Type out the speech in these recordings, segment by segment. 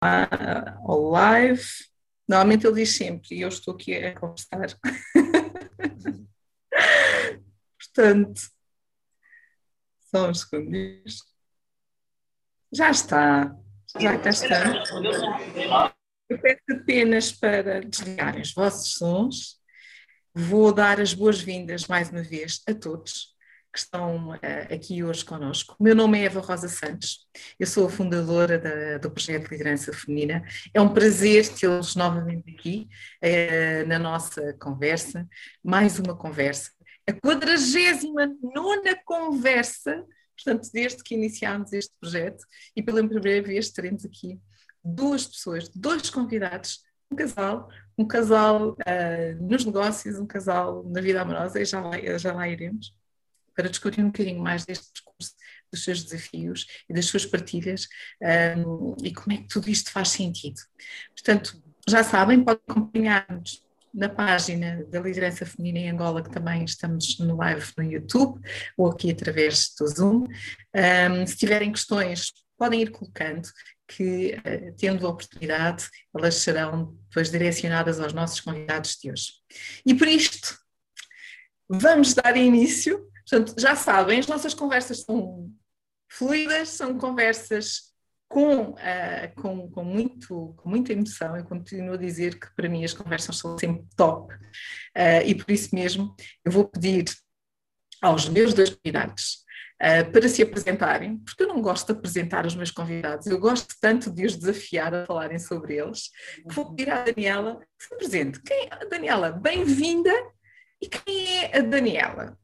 ao live. Normalmente ele diz sempre, e eu estou aqui a conversar. Portanto, só uns segundos. Já está. Já cá está. Eu peço apenas para desligarem os vossos sons. Vou dar as boas-vindas mais uma vez a todos que estão uh, aqui hoje conosco. O meu nome é Eva Rosa Santos, eu sou a fundadora da, do projeto Liderança Feminina. É um prazer tê-los novamente aqui uh, na nossa conversa, mais uma conversa, a 49 conversa, portanto, desde que iniciámos este projeto, e pela primeira vez teremos aqui duas pessoas, dois convidados um casal, um casal uh, nos negócios, um casal na vida amorosa, e já lá, já lá iremos para discutir um bocadinho mais deste percurso, dos seus desafios e das suas partilhas um, e como é que tudo isto faz sentido. Portanto, já sabem, podem acompanhar-nos na página da Liderança Feminina em Angola, que também estamos no live no YouTube ou aqui através do Zoom. Um, se tiverem questões, podem ir colocando, que, uh, tendo a oportunidade, elas serão depois direcionadas aos nossos convidados de hoje. E por isto, vamos dar início Portanto, já sabem, as nossas conversas são fluidas, são conversas com, uh, com, com, muito, com muita emoção. Eu continuo a dizer que para mim as conversas são sempre top. Uh, e por isso mesmo eu vou pedir aos meus dois convidados uh, para se apresentarem, porque eu não gosto de apresentar os meus convidados, eu gosto tanto de os desafiar a falarem sobre eles. Vou pedir à Daniela que se apresente. Quem, Daniela, bem-vinda. E quem é a Daniela?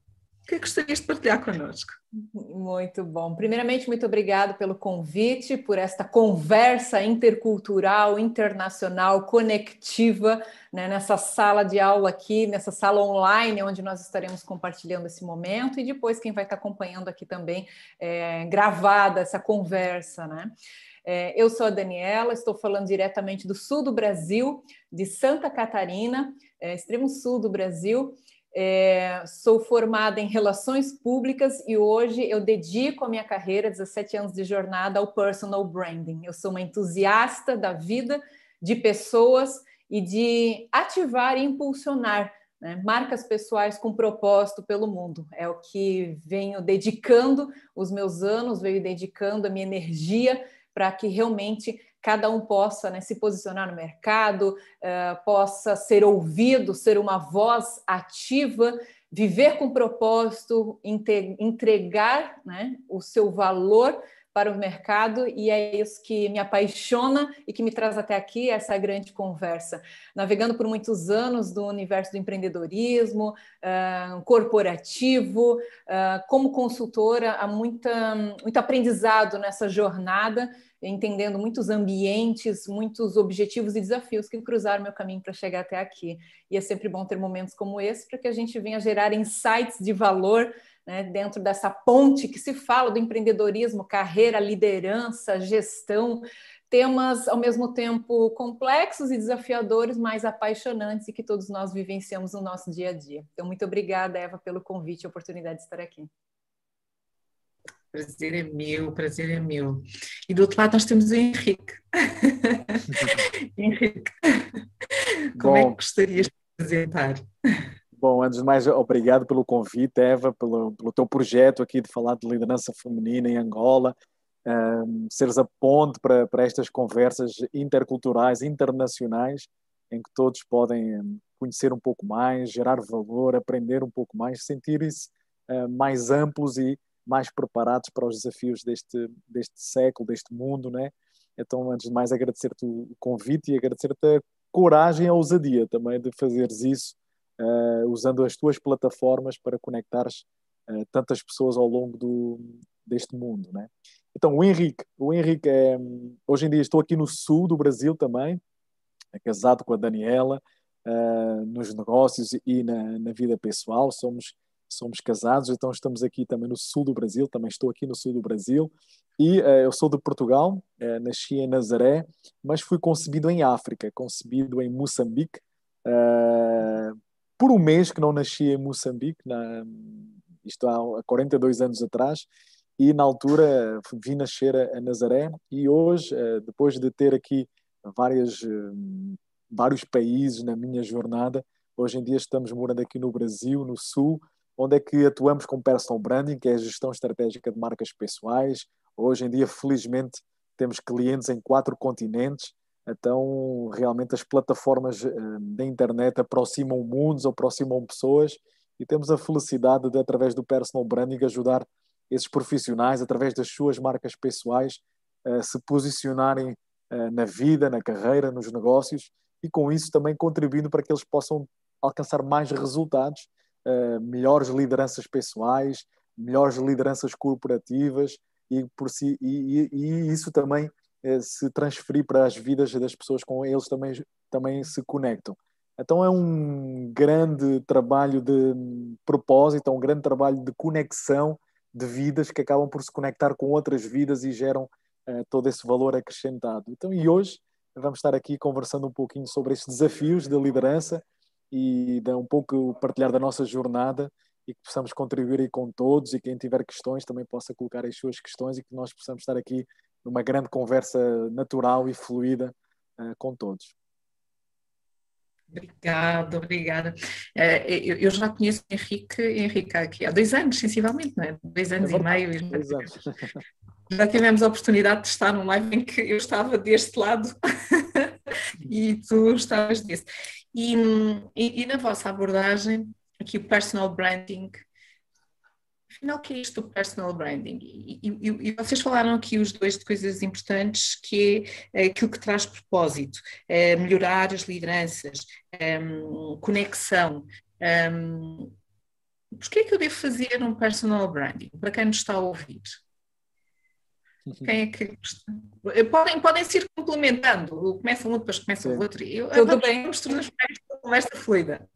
O que gostarias de partilhar connosco? Muito bom. Primeiramente, muito obrigado pelo convite, por esta conversa intercultural, internacional, conectiva, né, nessa sala de aula aqui, nessa sala online, onde nós estaremos compartilhando esse momento, e depois quem vai estar acompanhando aqui também é, gravada essa conversa, né? É, eu sou a Daniela, estou falando diretamente do sul do Brasil, de Santa Catarina, é, extremo sul do Brasil, é, sou formada em relações públicas e hoje eu dedico a minha carreira, 17 anos de jornada, ao personal branding. Eu sou uma entusiasta da vida, de pessoas e de ativar e impulsionar né, marcas pessoais com propósito pelo mundo. É o que venho dedicando os meus anos, venho dedicando a minha energia para que realmente cada um possa né, se posicionar no mercado, uh, possa ser ouvido, ser uma voz ativa, viver com propósito, entregar né, o seu valor para o mercado e é isso que me apaixona e que me traz até aqui essa grande conversa. Navegando por muitos anos do universo do empreendedorismo, uh, corporativo, uh, como consultora, há muita, muito aprendizado nessa jornada entendendo muitos ambientes, muitos objetivos e desafios que cruzaram meu caminho para chegar até aqui. E é sempre bom ter momentos como esse para que a gente venha gerar insights de valor né, dentro dessa ponte que se fala do empreendedorismo, carreira, liderança, gestão, temas ao mesmo tempo complexos e desafiadores, mas apaixonantes e que todos nós vivenciamos no nosso dia a dia. Então, muito obrigada, Eva, pelo convite e oportunidade de estar aqui. Prazer é meu, prazer é meu. E do outro lado nós temos o Henrique. Henrique, como Bom, é que gostarias de apresentar? Bom, antes de mais, obrigado pelo convite, Eva, pelo, pelo teu projeto aqui de falar de liderança feminina em Angola, um, seres a ponte para, para estas conversas interculturais, internacionais, em que todos podem hum, conhecer um pouco mais, gerar valor, aprender um pouco mais, sentirem-se uh, mais amplos e mais preparados para os desafios deste, deste século, deste mundo, né? Então, antes de mais, agradecer-te o convite e agradecer-te a coragem e a ousadia também de fazeres isso, uh, usando as tuas plataformas para conectares uh, tantas pessoas ao longo do, deste mundo, né? Então, o Henrique, o Henrique é, hoje em dia estou aqui no sul do Brasil também, é casado com a Daniela, uh, nos negócios e na, na vida pessoal, somos somos casados, então estamos aqui também no sul do Brasil, também estou aqui no sul do Brasil, e uh, eu sou de Portugal, uh, nasci em Nazaré, mas fui concebido em África, concebido em Moçambique, uh, por um mês que não nasci em Moçambique, na, isto há 42 anos atrás, e na altura vi nascer a Nazaré. E hoje, depois de ter aqui várias, vários países na minha jornada, hoje em dia estamos morando aqui no Brasil, no Sul, onde é que atuamos com personal branding, que é a gestão estratégica de marcas pessoais. Hoje em dia, felizmente, temos clientes em quatro continentes, então realmente as plataformas da internet aproximam mundos, aproximam pessoas e temos a felicidade de, através do personal branding, ajudar esses profissionais, através das suas marcas pessoais, a se posicionarem na vida, na carreira, nos negócios e com isso também contribuindo para que eles possam alcançar mais resultados, melhores lideranças pessoais, melhores lideranças corporativas e, por si, e, e, isso também se transferir para as vidas das pessoas com eles também, também se conectam. Então é um grande trabalho de propósito, é um grande trabalho de conexão de vidas que acabam por se conectar com outras vidas e geram uh, todo esse valor acrescentado. Então, e hoje vamos estar aqui conversando um pouquinho sobre esses desafios da liderança e de um pouco partilhar da nossa jornada e que possamos contribuir aí com todos e quem tiver questões também possa colocar as suas questões e que nós possamos estar aqui numa grande conversa natural e fluida uh, com todos. Obrigada, obrigada. É, eu já conheço o Henrique, Henrique aqui há dois anos, sensivelmente, não é? Dois anos é e meio. Dois anos. Já tivemos a oportunidade de estar num live em que eu estava deste lado e tu estavas desse. E, e, e, na vossa abordagem, aqui o personal branding, afinal, o que é isto do personal branding? E, e, e, vocês falaram aqui os dois de coisas importantes, que é aquilo que traz propósito, é melhorar as lideranças, é, conexão. É, Porquê é que eu devo fazer um personal branding? Para quem nos está a ouvir. Quem é que podem, podem se ir complementando, começa um, depois começa o outro. Eu, Tudo bem. Vamos tornar esta conversa fluida.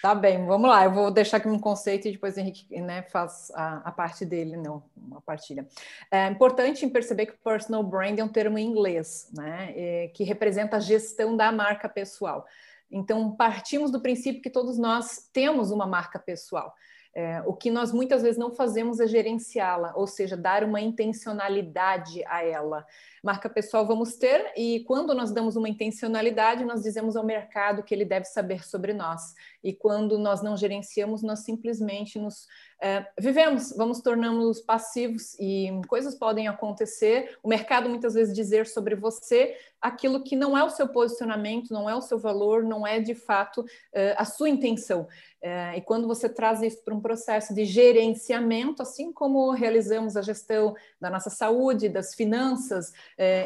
Tá bem, vamos lá. Eu vou deixar aqui um conceito e depois o Henrique né, faz a, a, parte dele, não, uma partilha. É importante perceber que personal brand é um termo em inglês, né, é, que representa a gestão da marca pessoal. Então, partimos do princípio que todos nós temos uma marca pessoal. É, o que nós muitas vezes não fazemos é gerenciá-la, ou seja, dar uma intencionalidade a ela. Marca pessoal vamos ter, e quando nós damos uma intencionalidade, nós dizemos ao mercado que ele deve saber sobre nós. E quando nós não gerenciamos, nós simplesmente nos é, vivemos, vamos tornando-nos passivos e coisas podem acontecer. O mercado muitas vezes dizer sobre você aquilo que não é o seu posicionamento, não é o seu valor, não é de fato é, a sua intenção. É, e quando você traz isso para um processo de gerenciamento, assim como realizamos a gestão da nossa saúde, das finanças,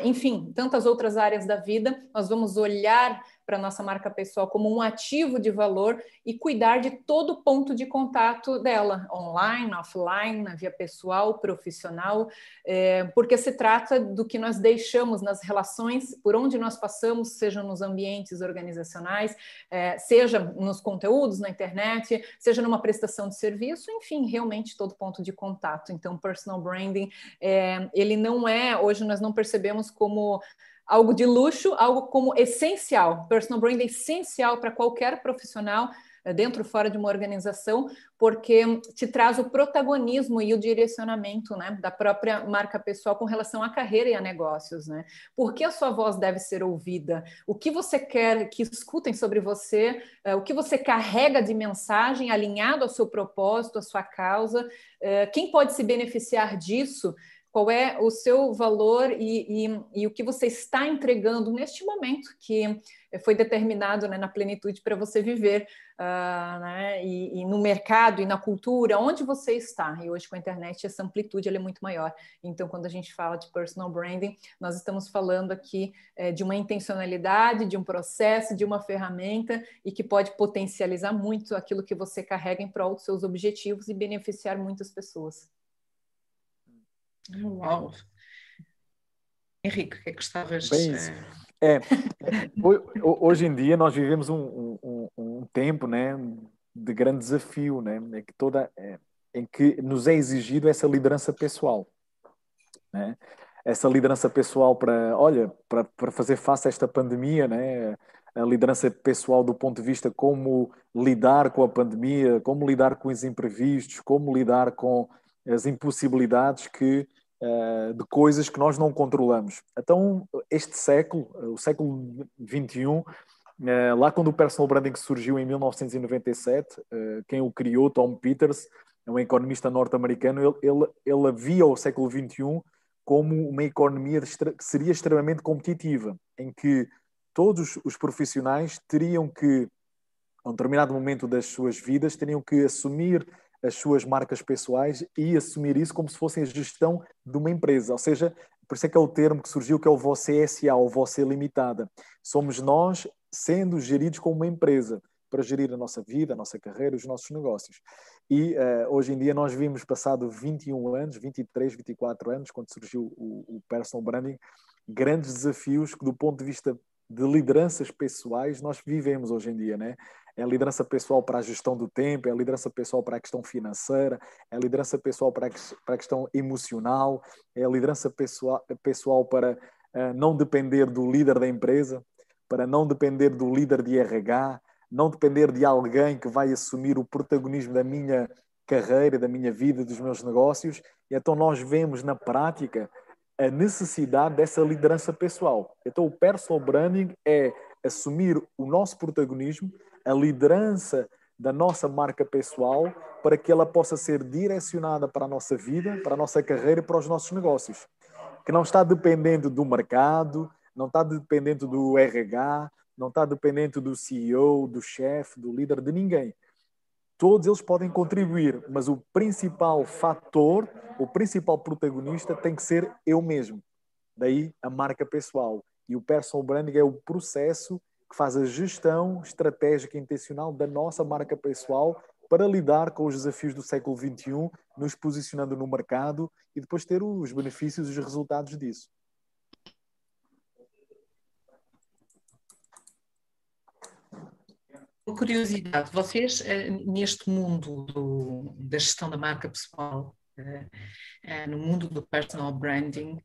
enfim, tantas outras áreas da vida, nós vamos olhar para nossa marca pessoal como um ativo de valor e cuidar de todo ponto de contato dela, online, offline, na via pessoal, profissional, é, porque se trata do que nós deixamos nas relações, por onde nós passamos, seja nos ambientes organizacionais, é, seja nos conteúdos na internet, seja numa prestação de serviço, enfim, realmente todo ponto de contato. Então, personal branding, é, ele não é, hoje nós não percebemos como algo de luxo, algo como essencial. Personal branding é essencial para qualquer profissional, eh, dentro ou fora de uma organização, porque te traz o protagonismo e o direcionamento né, da própria marca pessoal com relação à carreira e a negócios. Né? Por que a sua voz deve ser ouvida? O que você quer que escutem sobre você? Eh, o que você carrega de mensagem alinhado ao seu propósito, à sua causa? Eh, quem pode se beneficiar disso? Qual é o seu valor e, e, e, o que você está entregando neste momento que foi determinado né, na plenitude para você viver uh, né, e, e, no mercado e na cultura, onde você está. E hoje com a internet essa amplitude é muito maior. Então, quando a gente fala de personal branding, nós estamos falando aqui é, de uma intencionalidade, de um processo, de uma ferramenta e que pode potencializar muito aquilo que você carrega em prol dos seus objetivos e beneficiar muitas pessoas. Uau! Henrique, o que é que gostavas Bem, é, hoje em dia nós vivemos um, um, um, tempo né, de grande desafio, né, que toda, é, em que nos é exigido essa liderança pessoal. Né? Essa liderança pessoal para, olha, para, para fazer face a esta pandemia, né? a liderança pessoal do ponto de vista como lidar com a pandemia, como lidar com os imprevistos, como lidar com as impossibilidades que, uh, de coisas que nós não controlamos. Então, este século, o século XXI, uh, lá quando o personal branding surgiu em 1997, uh, quem o criou, Tom Peters, é um economista norte-americano, ele, ele, ele via o século XXI como uma economia que seria extremamente competitiva, em que todos os profissionais teriam que, a um determinado momento das suas vidas, teriam que assumir as suas marcas pessoais e assumir isso como se fossem a gestão de uma empresa. Ou seja, por isso é que é o termo que surgiu, que é o você SA, ou você limitada. Somos nós sendo geridos como uma empresa para gerir a nossa vida, a nossa carreira, os nossos negócios. E uh, hoje em dia nós vimos, passado 21 anos, 23, 24 anos, quando surgiu o, o personal branding, grandes desafios que do ponto de vista de lideranças pessoais nós vivemos hoje em dia, né? É a liderança pessoal para a gestão do tempo, é a liderança pessoal para a questão financeira, é a liderança pessoal para a, questão emocional, é a liderança pessoal, pessoal para uh, não depender do líder da empresa, para não depender do líder de RH, não depender de alguém que vai assumir o protagonismo da minha carreira, da minha vida, dos meus negócios. E então nós vemos na prática a necessidade dessa liderança pessoal. Então, o personal branding é assumir o nosso protagonismo, a liderança da nossa marca pessoal, para que ela possa ser direcionada para a nossa vida, para a nossa carreira e para os nossos negócios. Que não está dependendo do mercado, não está dependendo do RH, não está dependente do CEO, do chefe, do líder, de ninguém todos eles podem contribuir, mas o principal fator, o principal protagonista tem que ser eu mesmo. Daí a marca pessoal. E o personal branding é o processo que faz a gestão estratégica e intencional da nossa marca pessoal para lidar com os desafios do século XXI, nos posicionando no mercado e depois ter os benefícios e os resultados disso. curiosidade, vocês eh, neste mundo do, da gestão da marca pessoal, eh, eh, no mundo do personal branding,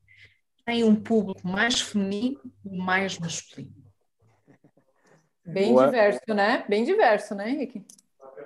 têm um público mais feminino ou mais masculino? Bem Boa. diverso, né? Bem diverso, né, Henrique?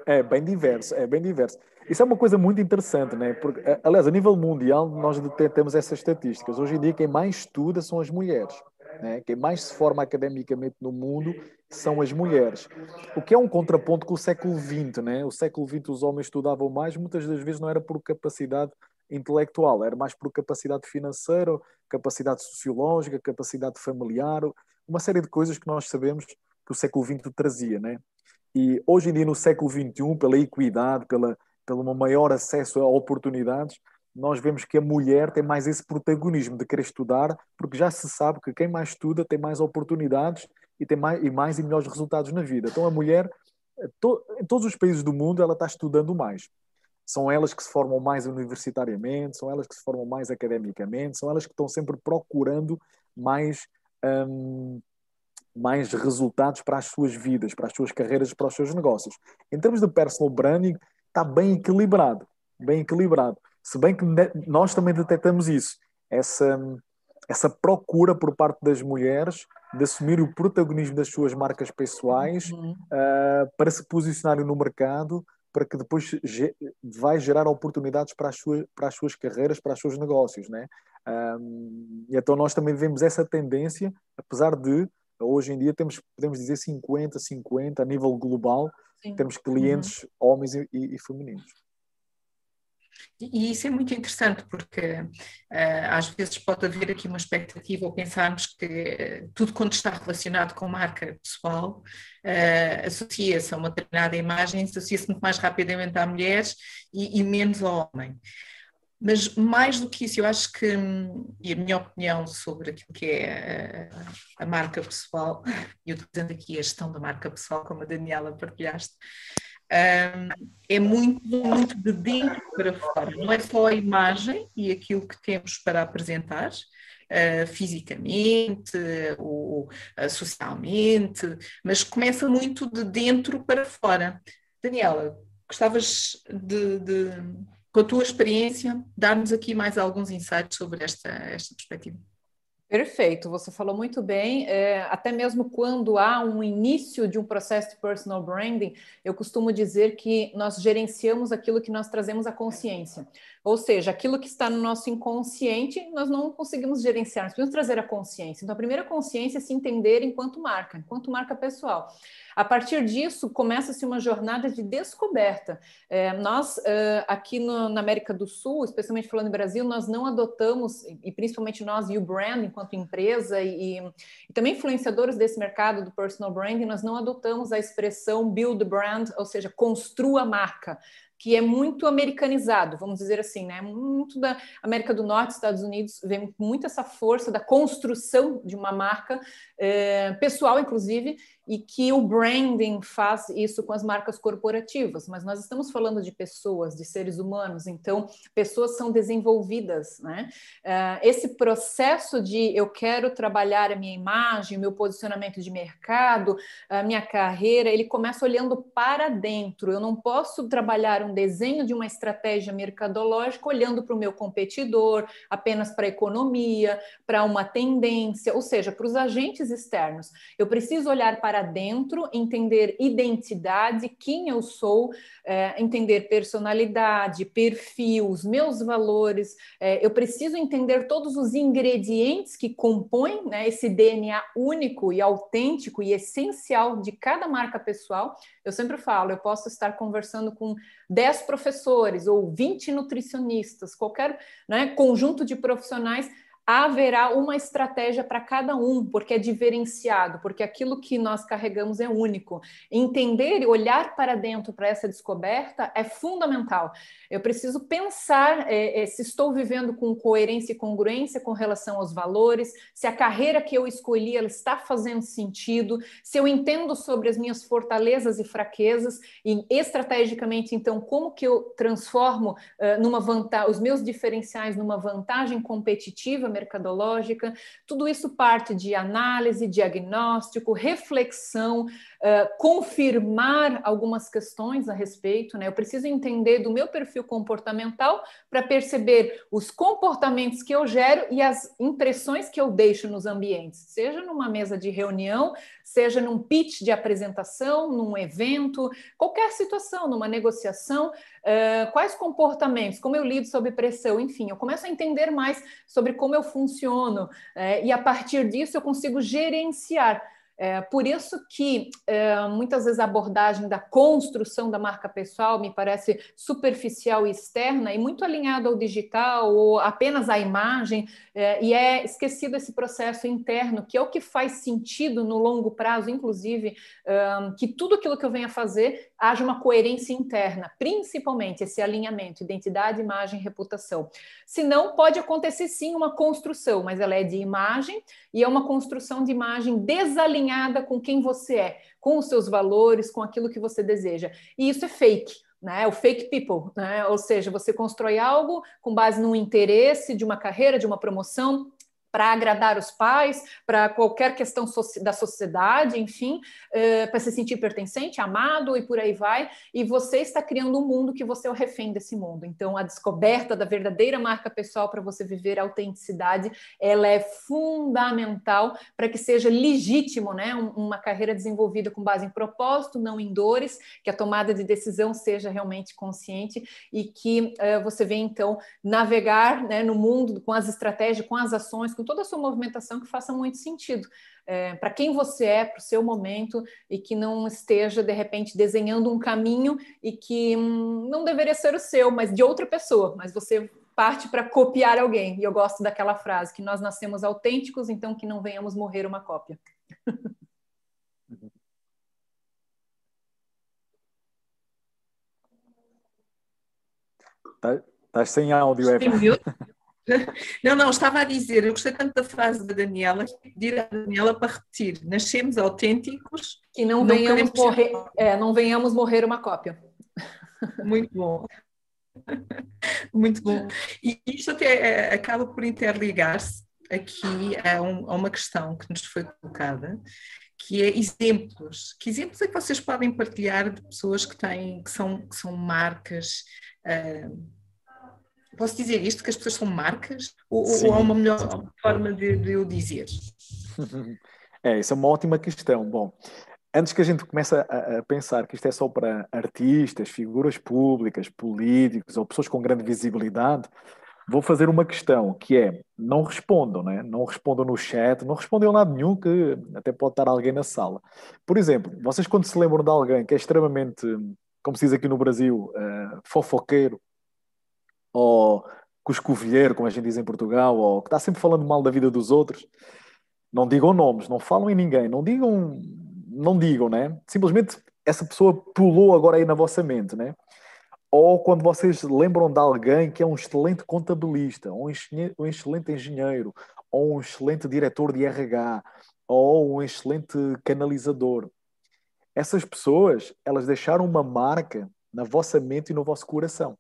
É, bem diverso, é bem diverso. Isso é uma coisa muito interessante, né? Porque, aliás, a nível mundial, nós temos essas estatísticas. Hoje em dia, quem mais estuda são as mulheres. Né? Quem mais se forma academicamente no mundo são as mulheres. O que é um contraponto com o século XX. Né? O século XX os homens estudavam mais, muitas das vezes não era por capacidade intelectual, era mais por capacidade financeira, capacidade sociológica, capacidade familiar, uma série de coisas que nós sabemos que o século XX trazia. Né? E hoje em dia, no século XXI, pela equidade, pela, pelo maior acesso a oportunidades, nós vemos que a mulher tem mais esse protagonismo de querer estudar, porque já se sabe que quem mais estuda tem mais oportunidades e tem mais e, mais e melhores resultados na vida. Então a mulher, to, em todos os países do mundo, ela está estudando mais. São elas que se formam mais universitariamente, são elas que se formam mais academicamente, são elas que estão sempre procurando mais, hum, mais resultados para as suas vidas, para as suas carreiras, para os seus negócios. Em termos de personal branding, está bem equilibrado, bem equilibrado. Se bem que nós também detectamos isso, essa, essa procura por parte das mulheres de assumir o protagonismo das suas marcas pessoais uhum. uh, para se posicionarem no mercado, para que depois ge vai gerar oportunidades para as suas, para as suas carreiras, para os seus negócios. Né? Um, e então nós também vemos essa tendência, apesar de hoje em dia temos, podemos dizer 50-50 a nível global, Sim. temos clientes uhum. homens e, e, e femininos. E isso é muito interessante porque uh, às vezes pode haver aqui uma expectativa ou pensarmos que tudo quanto está relacionado com marca pessoal uh, associa-se a uma determinada imagem, associa-se muito mais rapidamente a mulheres e, e, menos ao homem. Mas mais do que isso, eu acho que, e a minha opinião sobre aquilo que é a, a marca pessoal, e eu utilizando aqui a gestão da marca pessoal, como a Daniela partilhaste, é muito, muito de dentro para fora, não é só a imagem e aquilo que temos para apresentar, uh, fisicamente ou uh, socialmente, mas começa muito de dentro para fora. Daniela, gostavas de, de com a tua experiência, dar-nos aqui mais alguns insights sobre esta, esta perspectiva? Perfeito, você falou muito bem. É, até mesmo quando há um início de um processo de personal branding, eu costumo dizer que nós gerenciamos aquilo que nós trazemos à consciência. Ou seja, aquilo que está no nosso inconsciente, nós não conseguimos gerenciar, nós precisamos trazer a consciência. Então, a primeira consciência é se entender enquanto marca, enquanto marca pessoal. A partir disso, começa-se uma jornada de descoberta. É, nós, uh, aqui no, na América do Sul, especialmente falando em Brasil, nós não adotamos, e principalmente nós e o brand, enquanto empresa, e, e, também influenciadores desse mercado do personal branding, nós não adotamos a expressão build brand, ou seja, construa marca que é muito americanizado, vamos dizer assim, né? Muito da América do Norte, Estados Unidos, vem muito essa força da construção de uma marca é, pessoal, inclusive, e que o branding faz isso com as marcas corporativas, mas nós estamos falando de pessoas, de seres humanos, então pessoas são desenvolvidas, né? Uh, esse processo de eu quero trabalhar a minha imagem, meu posicionamento de mercado, a minha carreira, ele começa olhando para dentro. Eu não posso trabalhar um desenho de uma estratégia mercadológica olhando para o meu competidor, apenas para a economia, para uma tendência, ou seja, para os agentes externos. Eu preciso olhar para dentro, entender identidade, quem eu sou, é, entender personalidade, perfil, os meus valores. É, eu preciso entender todos os ingredientes que compõem né, esse DNA único e autêntico e essencial de cada marca pessoal. Eu sempre falo, eu posso estar conversando com 10 professores ou 20 nutricionistas, qualquer né, conjunto de profissionais haverá uma estratégia para cada um, porque é diferenciado, porque aquilo que nós carregamos é único. Entender e olhar para dentro para essa descoberta é fundamental. Eu preciso pensar é, é, se estou vivendo com coerência e congruência com relação aos valores, se a carreira que eu escolhi ela está fazendo sentido, se eu entendo sobre as minhas fortalezas e fraquezas e estrategicamente então como que eu transformo uh, numa vantagem os meus diferenciais numa vantagem competitiva mercadológica, tudo isso parte de análise, diagnóstico, reflexão, confirmar algumas questões a respeito, né? Eu preciso entender do meu perfil comportamental para perceber os comportamentos que eu gero e as impressões que eu deixo nos ambientes, seja numa mesa de reunião, seja num pitch de apresentação, num evento, qualquer situação, numa negociação, uh, quais comportamentos, como eu lido sob pressão, enfim, eu começo a entender mais sobre como eu funciono uh, e a partir disso eu consigo gerenciar é, por isso que é, muitas vezes a abordagem da construção da marca pessoal me parece superficial e externa e muito alinhada ao digital ou apenas à imagem, é, e é esquecido esse processo interno, que é o que faz sentido no longo prazo, inclusive, é, que tudo aquilo que eu venha fazer haja uma coerência interna, principalmente esse alinhamento, identidade, imagem, reputação. Senão, pode acontecer sim uma construção, mas ela é de imagem e é uma construção de imagem desalinhada alinhada com quem você é, com os seus valores, com aquilo que você deseja. E isso é fake. Né, o fake people, né? ou seja, você constrói algo com base no interesse de uma carreira, de uma promoção, para agradar os pais, para qualquer questão da sociedade, enfim, uh, para se sentir pertencente, amado e por aí vai. E você está criando um mundo que você é o refém desse mundo. Então, a descoberta da verdadeira marca pessoal para você viver a autenticidade, ela é fundamental para que seja legítimo, né? uma carreira desenvolvida com base em propósito, não em dores, que a tomada de decisão seja realmente consciente e que uh, você venha, então, navegar né, no mundo com as estratégias, com as ações, com toda a sua movimentação que faça muito sentido é, para quem você é, para o seu momento e que não esteja de repente desenhando um caminho e que hum, não deveria ser o seu, mas de outra pessoa, mas você parte para copiar alguém. E eu gosto daquela frase que nós nascemos autênticos, então que não venhamos morrer uma cópia. Estás tá sem áudio, Eva. Não, não, estava a dizer, eu gostei tanto da frase da Daniela, pedir à Daniela para repetir, nascemos autênticos. Que não, não venhamos, morrer, é, não venhamos morrer uma cópia. Muito bom. Muito bom. E isto até é, acaba por interligar-se aqui a, um, a, uma questão que nos foi colocada, que é exemplos. Que exemplos é que vocês podem partilhar de pessoas que têm, que são, que são marcas? Uh, Posso dizer isto, que as pessoas são marcas? Ou, ou há uma melhor forma de, de eu dizer? É, isso é uma ótima questão. Bom, antes que a gente comece a, a, pensar que isto é só para artistas, figuras públicas, políticos ou pessoas com grande visibilidade, vou fazer uma questão que é não respondam, né? não respondam no chat, não respondam a lado nenhum que até pode estar alguém na sala. Por exemplo, vocês quando se lembram de alguém que é extremamente, como se diz aqui no Brasil, uh, fofoqueiro ou cuscovilheiro, como a gente diz em Portugal, ou que está sempre falando mal da vida dos outros, não digam nomes, não falam em ninguém, não digam, não digam, né? Simplesmente essa pessoa pulou agora aí na vossa mente, né? Ou quando vocês lembram de alguém que é um excelente contabilista, um excelente engenheiro, ou um excelente diretor de RH, ou um excelente canalizador. Essas pessoas, elas deixaram uma marca na vossa mente e no vosso coração.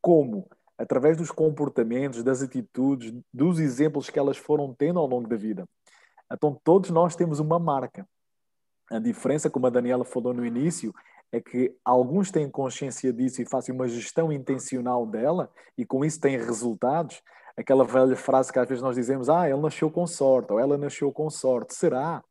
Como? Através dos comportamentos, das atitudes, dos exemplos que elas foram tendo ao longo da vida. Então, todos nós temos uma marca. A diferença, como a Daniela falou no início, é que alguns têm consciência disso e fazem uma gestão intencional dela e com isso têm resultados. Aquela velha frase que às vezes nós dizemos, ah, ele nasceu com sorte, ou ela nasceu com sorte. Será?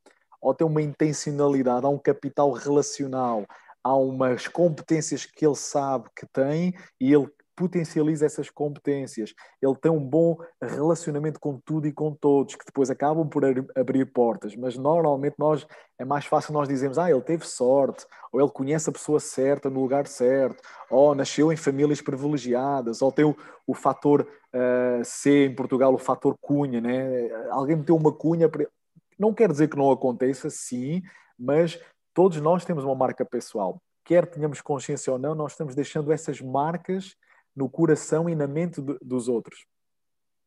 Ou tem uma intencionalidade, há um capital relacional, há umas competências que ele sabe que tem e ele potencializa essas competências, ele tem um bom relacionamento com tudo e com todos, que depois acabam por abrir portas, mas normalmente nós é mais fácil nós dizermos, ah, ele teve sorte, ou ele conhece a pessoa certa no lugar certo, ou nasceu em famílias privilegiadas, ou tem o, o fator uh, C em Portugal, o fator cunha, né? Alguém meteu uma cunha, não quer dizer que não aconteça, sim, mas todos nós temos uma marca pessoal. Quer tenhamos consciência ou não, nós estamos deixando essas marcas no coração e na mente dos outros.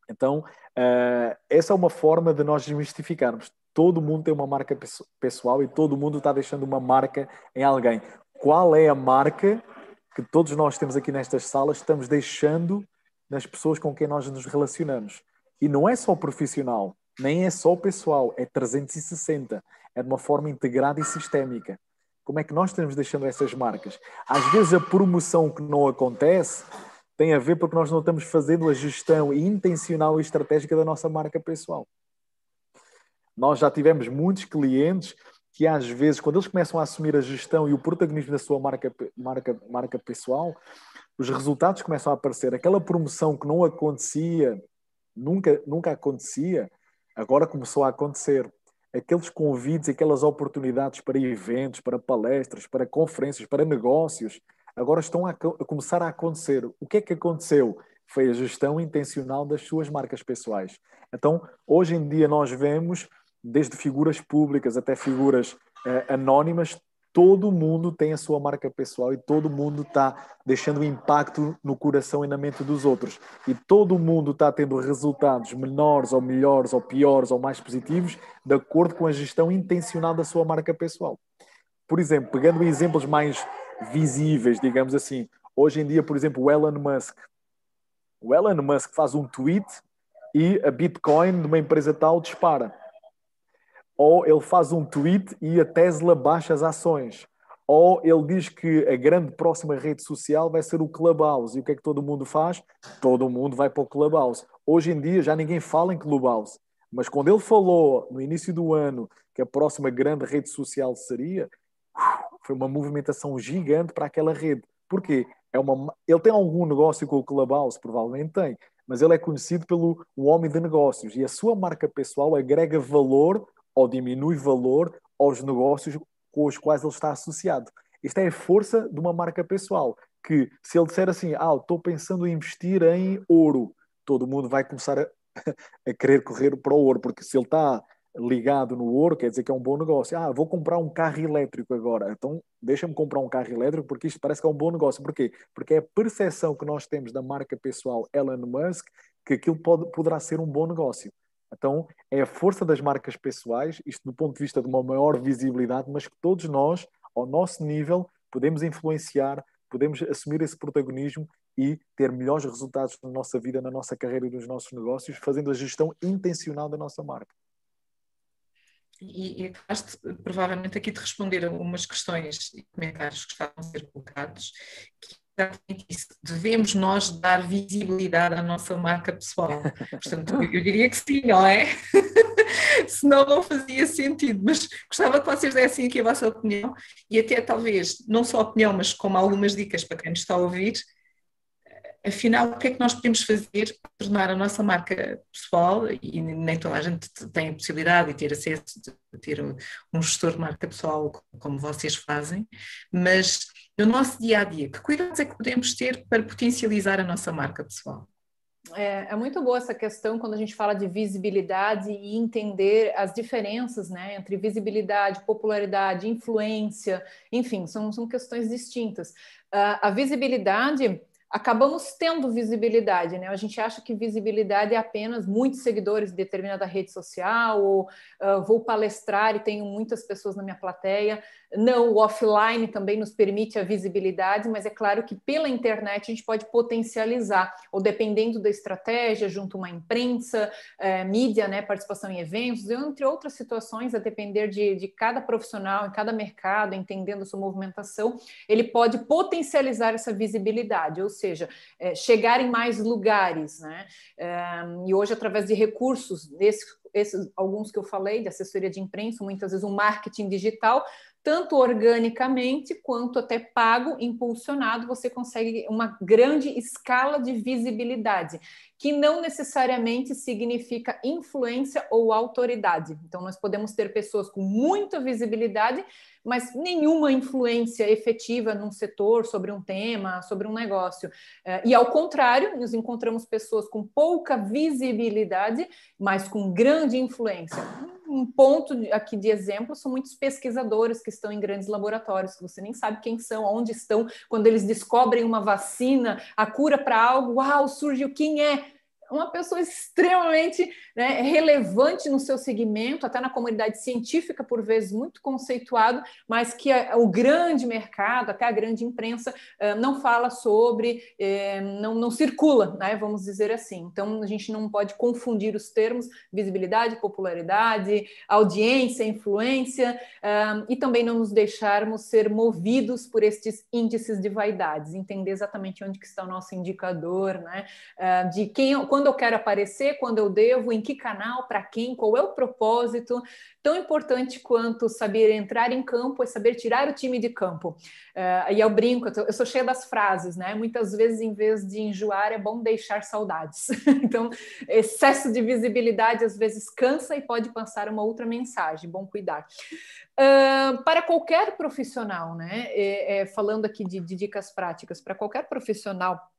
Então, uh, essa é uma forma de nós desmistificarmos. Todo mundo tem uma marca pessoal e todo mundo está deixando uma marca em alguém. Qual é a marca que todos nós temos aqui nestas salas estamos deixando nas pessoas com quem nós nos relacionamos? E não é só profissional, nem é só pessoal, é 360. É de uma forma integrada e sistémica. Como é que nós estamos deixando essas marcas? Às vezes a promoção que não acontece tem a ver porque nós não estamos fazendo a gestão intencional e estratégica da nossa marca pessoal. Nós já tivemos muitos clientes que às vezes, quando eles começam a assumir a gestão e o protagonismo da sua marca, marca, marca pessoal, os resultados começam a aparecer. Aquela promoção que não acontecia, nunca, nunca acontecia, agora começou a acontecer. Aqueles convites, aquelas oportunidades para eventos, para palestras, para conferências, para negócios, agora estão a, começar a acontecer. O que é que aconteceu? Foi a gestão intencional das suas marcas pessoais. Então, hoje em dia, nós vemos, desde figuras públicas até figuras eh, anónimas, todo mundo tem a sua marca pessoal e todo mundo está deixando impacto no coração e na mente dos outros. E todo mundo está tendo resultados menores ou melhores ou piores ou mais positivos de acordo com a gestão intencional da sua marca pessoal. Por exemplo, pegando exemplos mais visíveis, digamos assim. Hoje em dia, por exemplo, o Elon Musk. O Elon Musk faz um tweet e a Bitcoin de uma empresa tal dispara. Ou ele faz um tweet e a Tesla baixa as ações. Ou ele diz que a grande próxima rede social vai ser o Clubhouse. E o que é que todo mundo faz? Todo mundo vai para o Clubhouse. Hoje em dia já ninguém fala em Clubhouse. Mas quando ele falou no início do ano que a próxima grande rede social seria, foi uma movimentação gigante para aquela rede. Porquê? É uma, ele tem algum negócio com o Clubhouse, provavelmente tem, mas ele é conhecido pelo homem de negócios e a sua marca pessoal agrega valor ou diminui valor aos negócios com os quais ele está associado. Isto é a força de uma marca pessoal, que se ele disser assim, ah, estou pensando em investir em ouro, todo mundo vai começar a, a querer correr para o ouro, porque se ele está ligado no ouro, quer dizer que é um bom negócio. Ah, vou comprar um carro elétrico agora. Então, deixa-me comprar um carro elétrico porque isto parece que é um bom negócio. Porquê? Porque é a percepção que nós temos da marca pessoal Elon Musk que aquilo pode, poderá ser um bom negócio. Então, é a força das marcas pessoais, isto do ponto de vista de uma maior visibilidade, mas que todos nós, ao nosso nível, podemos influenciar, podemos assumir esse protagonismo e ter melhores resultados na nossa vida, na nossa carreira e nos nossos negócios, fazendo a gestão intencional da nossa marca e, e acabaste provavelmente aqui de responder a algumas questões e comentários que estavam a ser colocados, exatamente isso. Devemos nós dar visibilidade à nossa marca pessoal. Portanto, eu diria que sim, não é? Senão não fazia sentido. Mas gostava que vocês dessem aqui a vossa opinião e até talvez, não só opinião, mas como algumas dicas para quem nos está a ouvir, afinal, o que é que nós podemos fazer para tornar a nossa marca pessoal, e nem toda a gente tem a possibilidade de ter acesso, de ter um gestor de marca pessoal como vocês fazem, mas no nosso dia a dia, que cuidados é que podemos ter para potencializar a nossa marca pessoal? É, é, muito boa essa questão quando a gente fala de visibilidade e entender as diferenças né, entre visibilidade, popularidade, influência, enfim, são, são questões distintas. Uh, a visibilidade acabamos tendo visibilidade, né? A gente acha que visibilidade é apenas muitos seguidores de determinada rede social, ou uh, vou palestrar e tenho muitas pessoas na minha plateia. Não, o offline também nos permite a visibilidade, mas é claro que pela internet a gente pode potencializar, ou dependendo da estratégia, junto a uma imprensa, é, mídia, né, participação em eventos, entre outras situações, a depender de, de cada profissional, em cada mercado, entendendo a sua movimentação, ele pode potencializar essa visibilidade, ou seja, é, chegar em mais lugares, né? É, e hoje, através de recursos, esses, alguns que eu falei, de assessoria de imprensa, muitas vezes um marketing digital, tanto organicamente quanto até pago, impulsionado, você consegue uma grande escala de visibilidade, que não necessariamente significa influência ou autoridade. Então, nós podemos ter pessoas com muita visibilidade, mas nenhuma influência efetiva num setor, sobre um tema, sobre um negócio. Eh, e ao contrário, nós encontramos pessoas com pouca visibilidade, mas com grande influência um ponto aqui de exemplo são muitos pesquisadores que estão em grandes laboratórios, que você nem sabe quem são, onde estão, quando eles descobrem uma vacina, a cura para algo, uau, surgiu quem é? Uma pessoa extremamente né, relevante no seu segmento, até na comunidade científica, por vezes muito conceituado, mas que a, o grande mercado, até a grande imprensa, uh, não fala sobre, eh, não, não circula, né, vamos dizer assim. Então, a gente não pode confundir os termos visibilidade, popularidade, audiência, influência, uh, e também não nos deixarmos ser movidos por estes índices de vaidades, entender exatamente onde que está o nosso indicador, né, de quem, quando quando eu quero aparecer, quando eu devo, em que canal, para quem, qual é o propósito. Tão importante quanto saber entrar em campo é saber tirar o time de campo. Uh, e eu brinco, eu, sou cheia das frases, né? Muitas vezes, em vez de enjoar, é bom deixar saudades. então, excesso de visibilidade às vezes cansa e pode passar uma outra mensagem. Bom cuidar. Uh, para qualquer profissional, né? É, é, falando aqui de, de dicas práticas, para qualquer profissional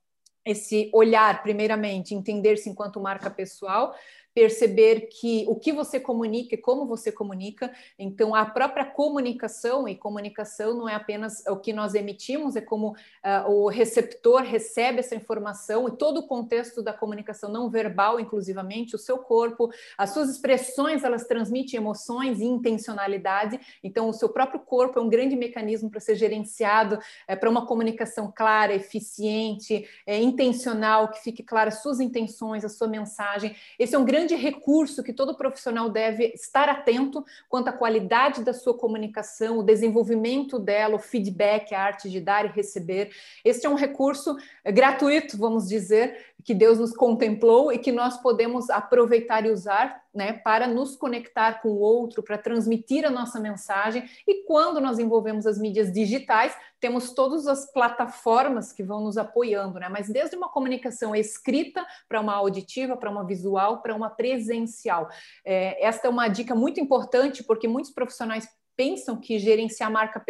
esse olhar, primeiramente, entender-se enquanto marca pessoal, perceber que o que você comunica e como você comunica. Então, a própria comunicação, e comunicação não é apenas o que nós emitimos, é como uh, o receptor recebe essa informação e todo o contexto da comunicação não verbal, inclusivamente, o seu corpo, as suas expressões, elas transmitem emoções e intencionalidade. Então, o seu próprio corpo é um grande mecanismo para ser gerenciado é, para uma comunicação clara, eficiente, é, intencional, que fique clara as suas intenções, a sua mensagem. Esse é um grande grande recurso que todo profissional deve estar atento quanto à qualidade da sua comunicação, o desenvolvimento dela, o feedback, a arte de dar e receber. Este é um recurso gratuito, vamos dizer, que Deus nos contemplou e que nós podemos aproveitar e usar né, para nos conectar com o outro, para transmitir a nossa mensagem. E quando nós envolvemos as mídias digitais, temos todas as plataformas que vão nos apoiando, né? Mas desde uma comunicação escrita para uma auditiva, para uma visual, para uma presencial. É, esta é uma dica muito importante porque muitos profissionais pensam que gerenciar marca,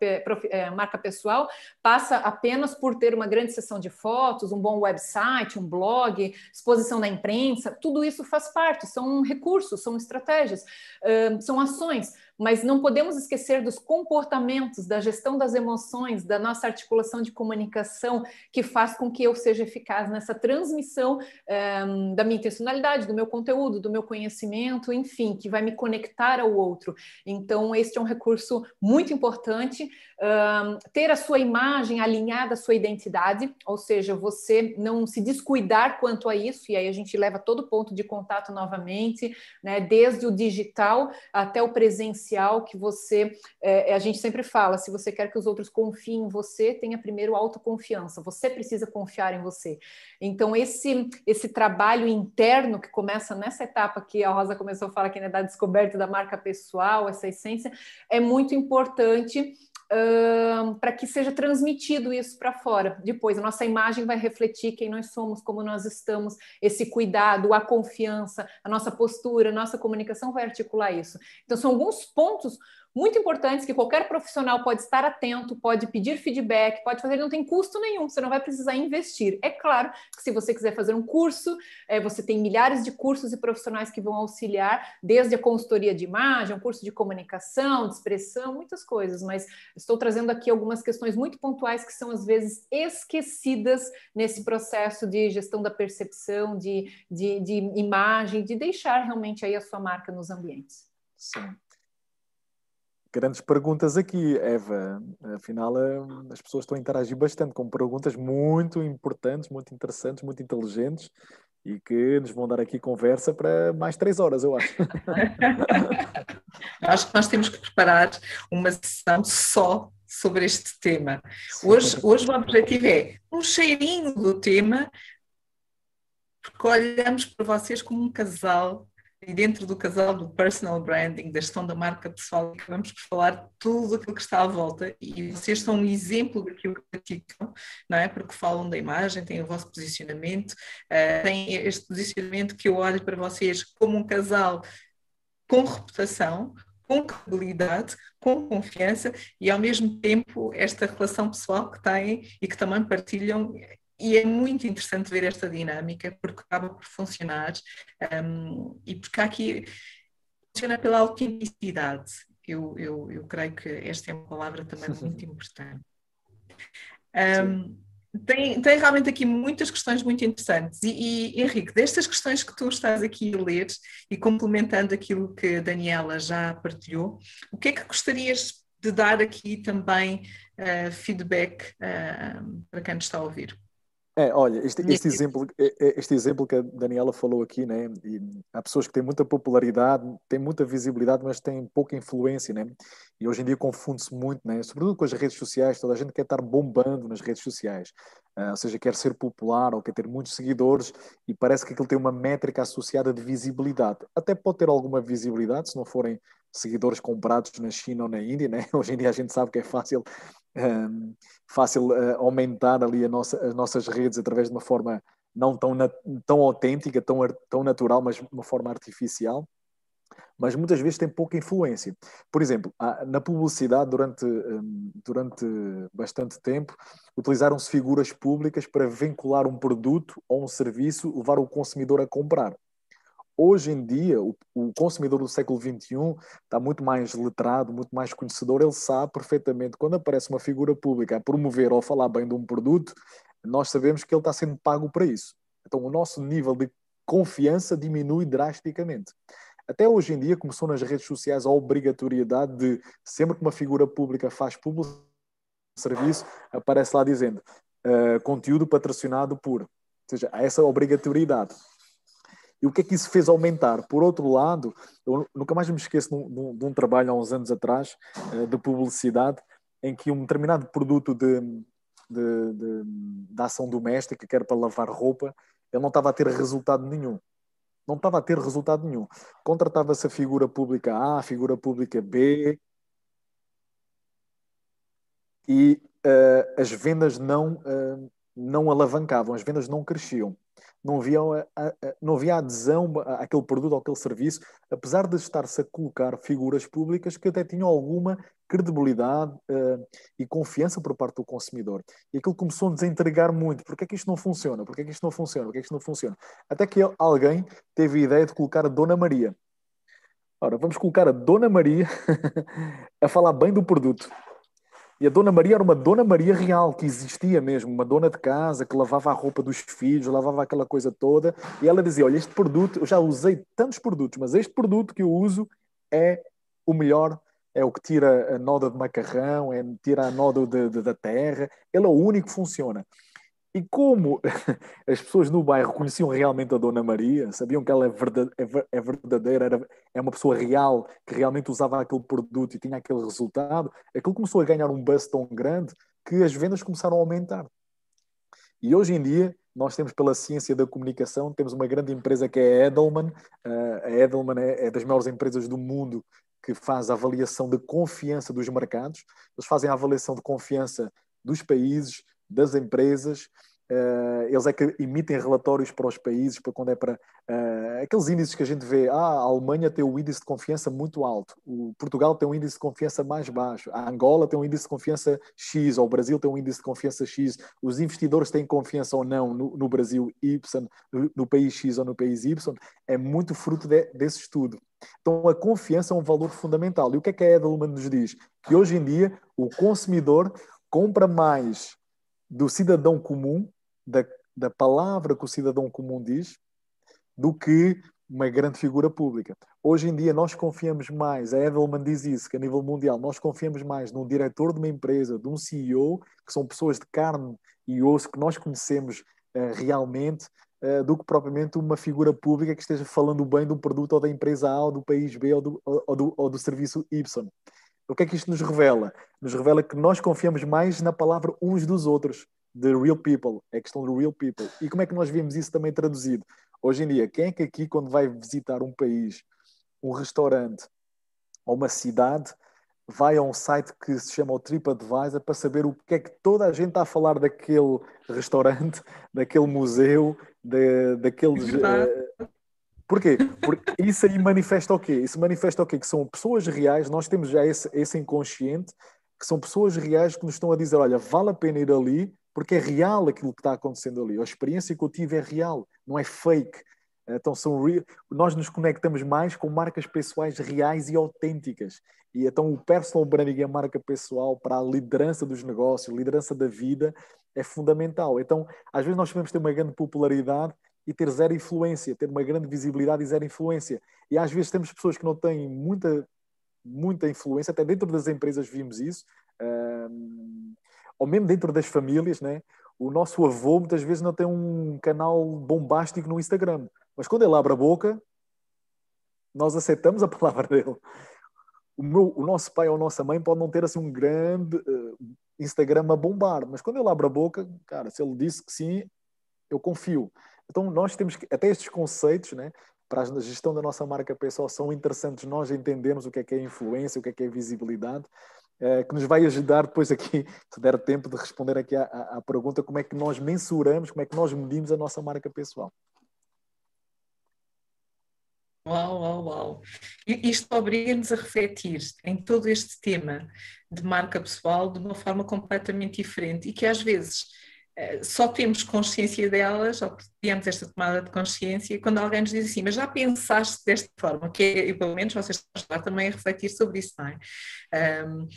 é, marca pessoal passa apenas por ter uma grande sessão de fotos, um bom website, um blog, exposição na imprensa, tudo isso faz parte, são recursos, são estratégias, são ações mas não podemos esquecer dos comportamentos, da gestão das emoções, da nossa articulação de comunicação, que faz com que eu seja eficaz nessa transmissão um, eh, da minha intencionalidade, do meu conteúdo, do meu conhecimento, enfim, que vai me conectar ao outro. Então, este é um recurso muito importante. Um, ter a sua imagem alinhada à sua identidade, ou seja, você não se descuidar quanto a isso, e aí a gente leva todo ponto de contato novamente, né, desde o digital até o presencial essencial que você, é, a gente sempre fala, se você quer que os outros confiem em você, tenha primeiro autoconfiança. Você precisa confiar em você. Então esse esse trabalho interno que começa nessa etapa que a Rosa começou a falar aqui, né, da descoberta da marca pessoal, essa essência, é muito importante para que seja transmitido isso para fora. Depois, a nossa imagem vai refletir quem nós somos, como nós estamos, esse cuidado, a confiança, a nossa postura, a nossa comunicação vai articular isso. Então, são alguns pontos muito importantes que qualquer profissional pode estar atento, pode pedir feedback, pode fazer, não tem custo nenhum, você não vai precisar investir. É claro que se você quiser fazer um curso, é, você tem milhares de cursos e profissionais que vão auxiliar, desde a consultoria de imagem, um curso de comunicação, de expressão, muitas coisas, mas estou trazendo aqui algumas questões muito pontuais que são às vezes esquecidas nesse processo de gestão da percepção, de, de, de imagem, de deixar realmente aí a sua marca nos ambientes. Sim grandes perguntas aqui, Eva. Afinal, eh, as pessoas estão a interagir bastante com perguntas muito importantes, muito interessantes, muito inteligentes e que nos vão dar aqui conversa para mais três horas, eu acho. acho que nós temos que preparar uma sessão só sobre este tema. Hoje, hoje o objetivo é um cheirinho do tema, porque olhamos para vocês como um casal e dentro do casal do personal branding, da gestão da marca pessoal, acabamos por falar tudo aquilo que está à volta e vocês são um exemplo daquilo que praticam, não é? Porque falam da imagem, têm o vosso posicionamento, uh, têm este posicionamento que eu olho para vocês como um casal com reputação, com credibilidade, com confiança e ao mesmo tempo esta relação pessoal que têm e que também partilham e é muito interessante ver esta dinâmica porque acaba por funcionar um, e porque aqui funciona pela autenticidade. Eu, eu, eu creio que esta é uma palavra também muito importante. Um, tem, tem realmente aqui muitas questões muito interessantes. E, e, Henrique, destas questões que tu estás aqui a ler e complementando aquilo que a Daniela já partilhou, o que é que gostarias de dar aqui também uh, feedback uh, para quem nos está a ouvir? É, olha, este, este, exemplo, é, é, este exemplo que a Daniela falou aqui, né? E há pessoas que têm muita popularidade, têm muita visibilidade, mas têm pouca influência, né? E hoje em dia confunde-se muito, né? Sobretudo com as redes sociais, toda a gente quer estar bombando nas redes sociais, uh, ou seja, quer ser popular ou quer ter muitos seguidores e parece que aquilo tem uma métrica associada de visibilidade. Até pode ter alguma visibilidade se não forem seguidores comprados na China ou na Índia, né? Hoje em dia a gente sabe que é fácil um, fácil uh, aumentar ali nossa, as nossas redes através de uma forma não tão, tão autêntica, tão, tão natural, mas de uma forma artificial. Mas muitas vezes tem pouca influência. Por exemplo, na publicidade, durante, durante bastante tempo, utilizaram-se figuras públicas para vincular um produto ou um serviço, levar o consumidor a comprar hoje em dia, o, o, consumidor do século XXI está muito mais letrado, muito mais conhecedor, ele sabe perfeitamente quando aparece uma figura pública a promover ou falar bem de um produto, nós sabemos que ele está sendo pago para isso. Então, o nosso nível de confiança diminui drasticamente. Até hoje em dia começou nas redes sociais a obrigatoriedade de, sempre que uma figura pública faz publicidade serviço, aparece lá dizendo uh, conteúdo patrocinado por. Ou seja, há essa obrigatoriedade. E o que é que isso fez aumentar? Por outro lado, eu nunca mais me esqueço de um, de um trabalho há uns anos atrás, eh, de publicidade, em que um determinado produto de, de, de, de ação doméstica, que era para lavar roupa, ele não estava a ter resultado nenhum. Não estava a ter resultado nenhum. Contratava-se a figura pública A, a figura pública B, e uh, as vendas não, uh, não alavancavam, as vendas não cresciam não havia, não havia adesão àquele produto, àquele serviço, apesar de estar-se a colocar figuras públicas que até tinham alguma credibilidade uh, e confiança por parte do consumidor. E aquilo começou a desentregar muito. Porquê é que isto não funciona? Porquê é que isto não funciona? Porquê é que isto não funciona? Até que alguém teve a ideia de colocar a Dona Maria. Ora, vamos colocar a Dona Maria a falar bem do produto. E a Dona Maria era uma Dona Maria real, que existia mesmo, uma dona de casa que lavava a roupa dos filhos, lavava aquela coisa toda. E ela dizia: Olha, este produto, eu já usei tantos produtos, mas este produto que eu uso é o melhor, é o que tira a noda de macarrão, é tira a noda de, de, da terra, ele é o único que funciona. E como as pessoas no bairro conheciam realmente a Dona Maria, sabiam que ela é, é, é verdadeira, era, é uma pessoa real, que realmente usava aquele produto e tinha aquele resultado, aquilo começou a ganhar um buzz tão grande que as vendas começaram a aumentar. E hoje em dia, nós temos pela ciência da comunicação, temos uma grande empresa que é a Edelman. Uh, a Edelman é, é das maiores empresas do mundo que faz a avaliação de confiança dos mercados. Eles fazem a avaliação de confiança dos países, das empresas eles é que emitem relatórios para os países, para quando é para uh, aqueles índices que a gente vê. Ah, a Alemanha tem um índice de confiança muito alto, o Portugal tem um índice de confiança mais baixo, a Angola tem um índice de confiança X, ou o Brasil tem um índice de confiança X. Os investidores têm confiança ou não no, no Brasil Y, no, no, país X ou no país Y. É muito fruto de, desse estudo. Então, a confiança é um valor fundamental. E o que é que a Edelman nos diz? Que hoje em dia o consumidor compra mais do cidadão comum da, da palavra que o cidadão comum diz do que uma grande figura pública. Hoje em dia nós confiamos mais, a Edelman diz isso, que a nível mundial nós confiamos mais num diretor de uma empresa, de um CEO, que são pessoas de carne e osso que nós conhecemos uh, realmente, uh, do que propriamente uma figura pública que esteja falando bem do produto ou da empresa A ou do país B ou do, ou do, ou do serviço Y. O que é que isto nos revela? Nos revela que nós confiamos mais na palavra uns dos outros de real people, é questão do real people. E como é que nós vemos isso também traduzido? Hoje em dia, quem é que aqui, quando vai visitar um país, um restaurante ou uma cidade, vai a um site que se chama o TripAdvisor para saber o que é que toda a gente está a falar daquele restaurante, daquele museu, de, daqueles. Uh... Porquê? Porque isso aí manifesta o quê? Isso manifesta o quê? Que são pessoas reais, nós temos já esse, esse inconsciente, que são pessoas reais que nos estão a dizer: olha, vale a pena ir ali porque é real aquilo que está acontecendo ali. A experiência que eu tive é real, não é fake. Então são real. nós nos conectamos mais com marcas pessoais reais e autênticas. E então o personal branding, a marca pessoal para a liderança dos negócios, liderança da vida, é fundamental. Então, às vezes nós podemos ter uma grande popularidade e ter zero influência, ter uma grande visibilidade e zero influência. E às vezes temos pessoas que não têm muita muita influência, até dentro das empresas vimos isso ou mesmo dentro das famílias, né? o nosso avô muitas vezes não tem um canal bombástico no Instagram, mas quando ele abre a boca, nós aceitamos a palavra dele. O, meu, o nosso pai ou a nossa mãe pode não ter assim um grande uh, Instagram a bombar, mas quando ele abre a boca, cara, se ele disse que sim, eu confio. Então nós temos que, até estes conceitos, né, para a gestão da nossa marca pessoal são interessantes nós entendermos o que é que é influência, o que é que é visibilidade, eh, que nos vai ajudar depois aqui, se der tempo de responder aqui à, à, pergunta, como é que nós mensuramos, como é que nós medimos a nossa marca pessoal. Uau, uau, uau. Isto obriga-nos a refletir em todo este tema de marca pessoal de uma forma completamente diferente e que às vezes só temos consciência delas, ou temos esta tomada de consciência, quando alguém nos diz assim, mas já pensaste desta forma, que é, e pelo menos vocês estão também a refletir sobre isso, não é? Um,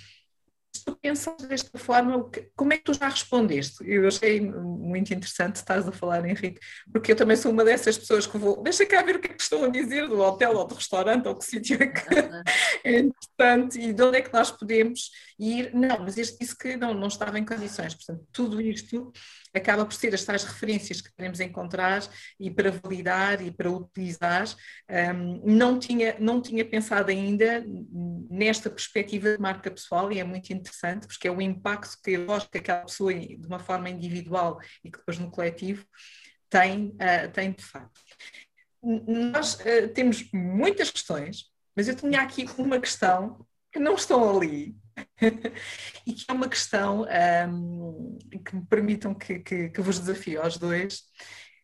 se tu pensas desta forma, como é que tu já respondeste? Eu achei muito interessante estás a falar, Henrique, porque eu também sou uma dessas pessoas que vou, deixa cá ver o que é que estão a dizer do hotel ou do restaurante ou que sítio é que é importante e de onde é que nós podemos ir. Não, mas este disse que não, não estava em condições, portanto, tudo isto acaba por ser as tais referências que queremos encontrar e para validar e para utilizar. Um, não, tinha, não tinha pensado ainda nesta perspectiva de marca pessoal e é muito interessante porque é o impacto que eu acho que aquela pessoa de uma forma individual e que depois no coletivo tem, uh, tem de facto. Nós uh, temos muitas questões, mas eu tinha aqui uma questão que não estão ali, e que é uma questão um, que me permitam que, que, que vos desafio aos dois.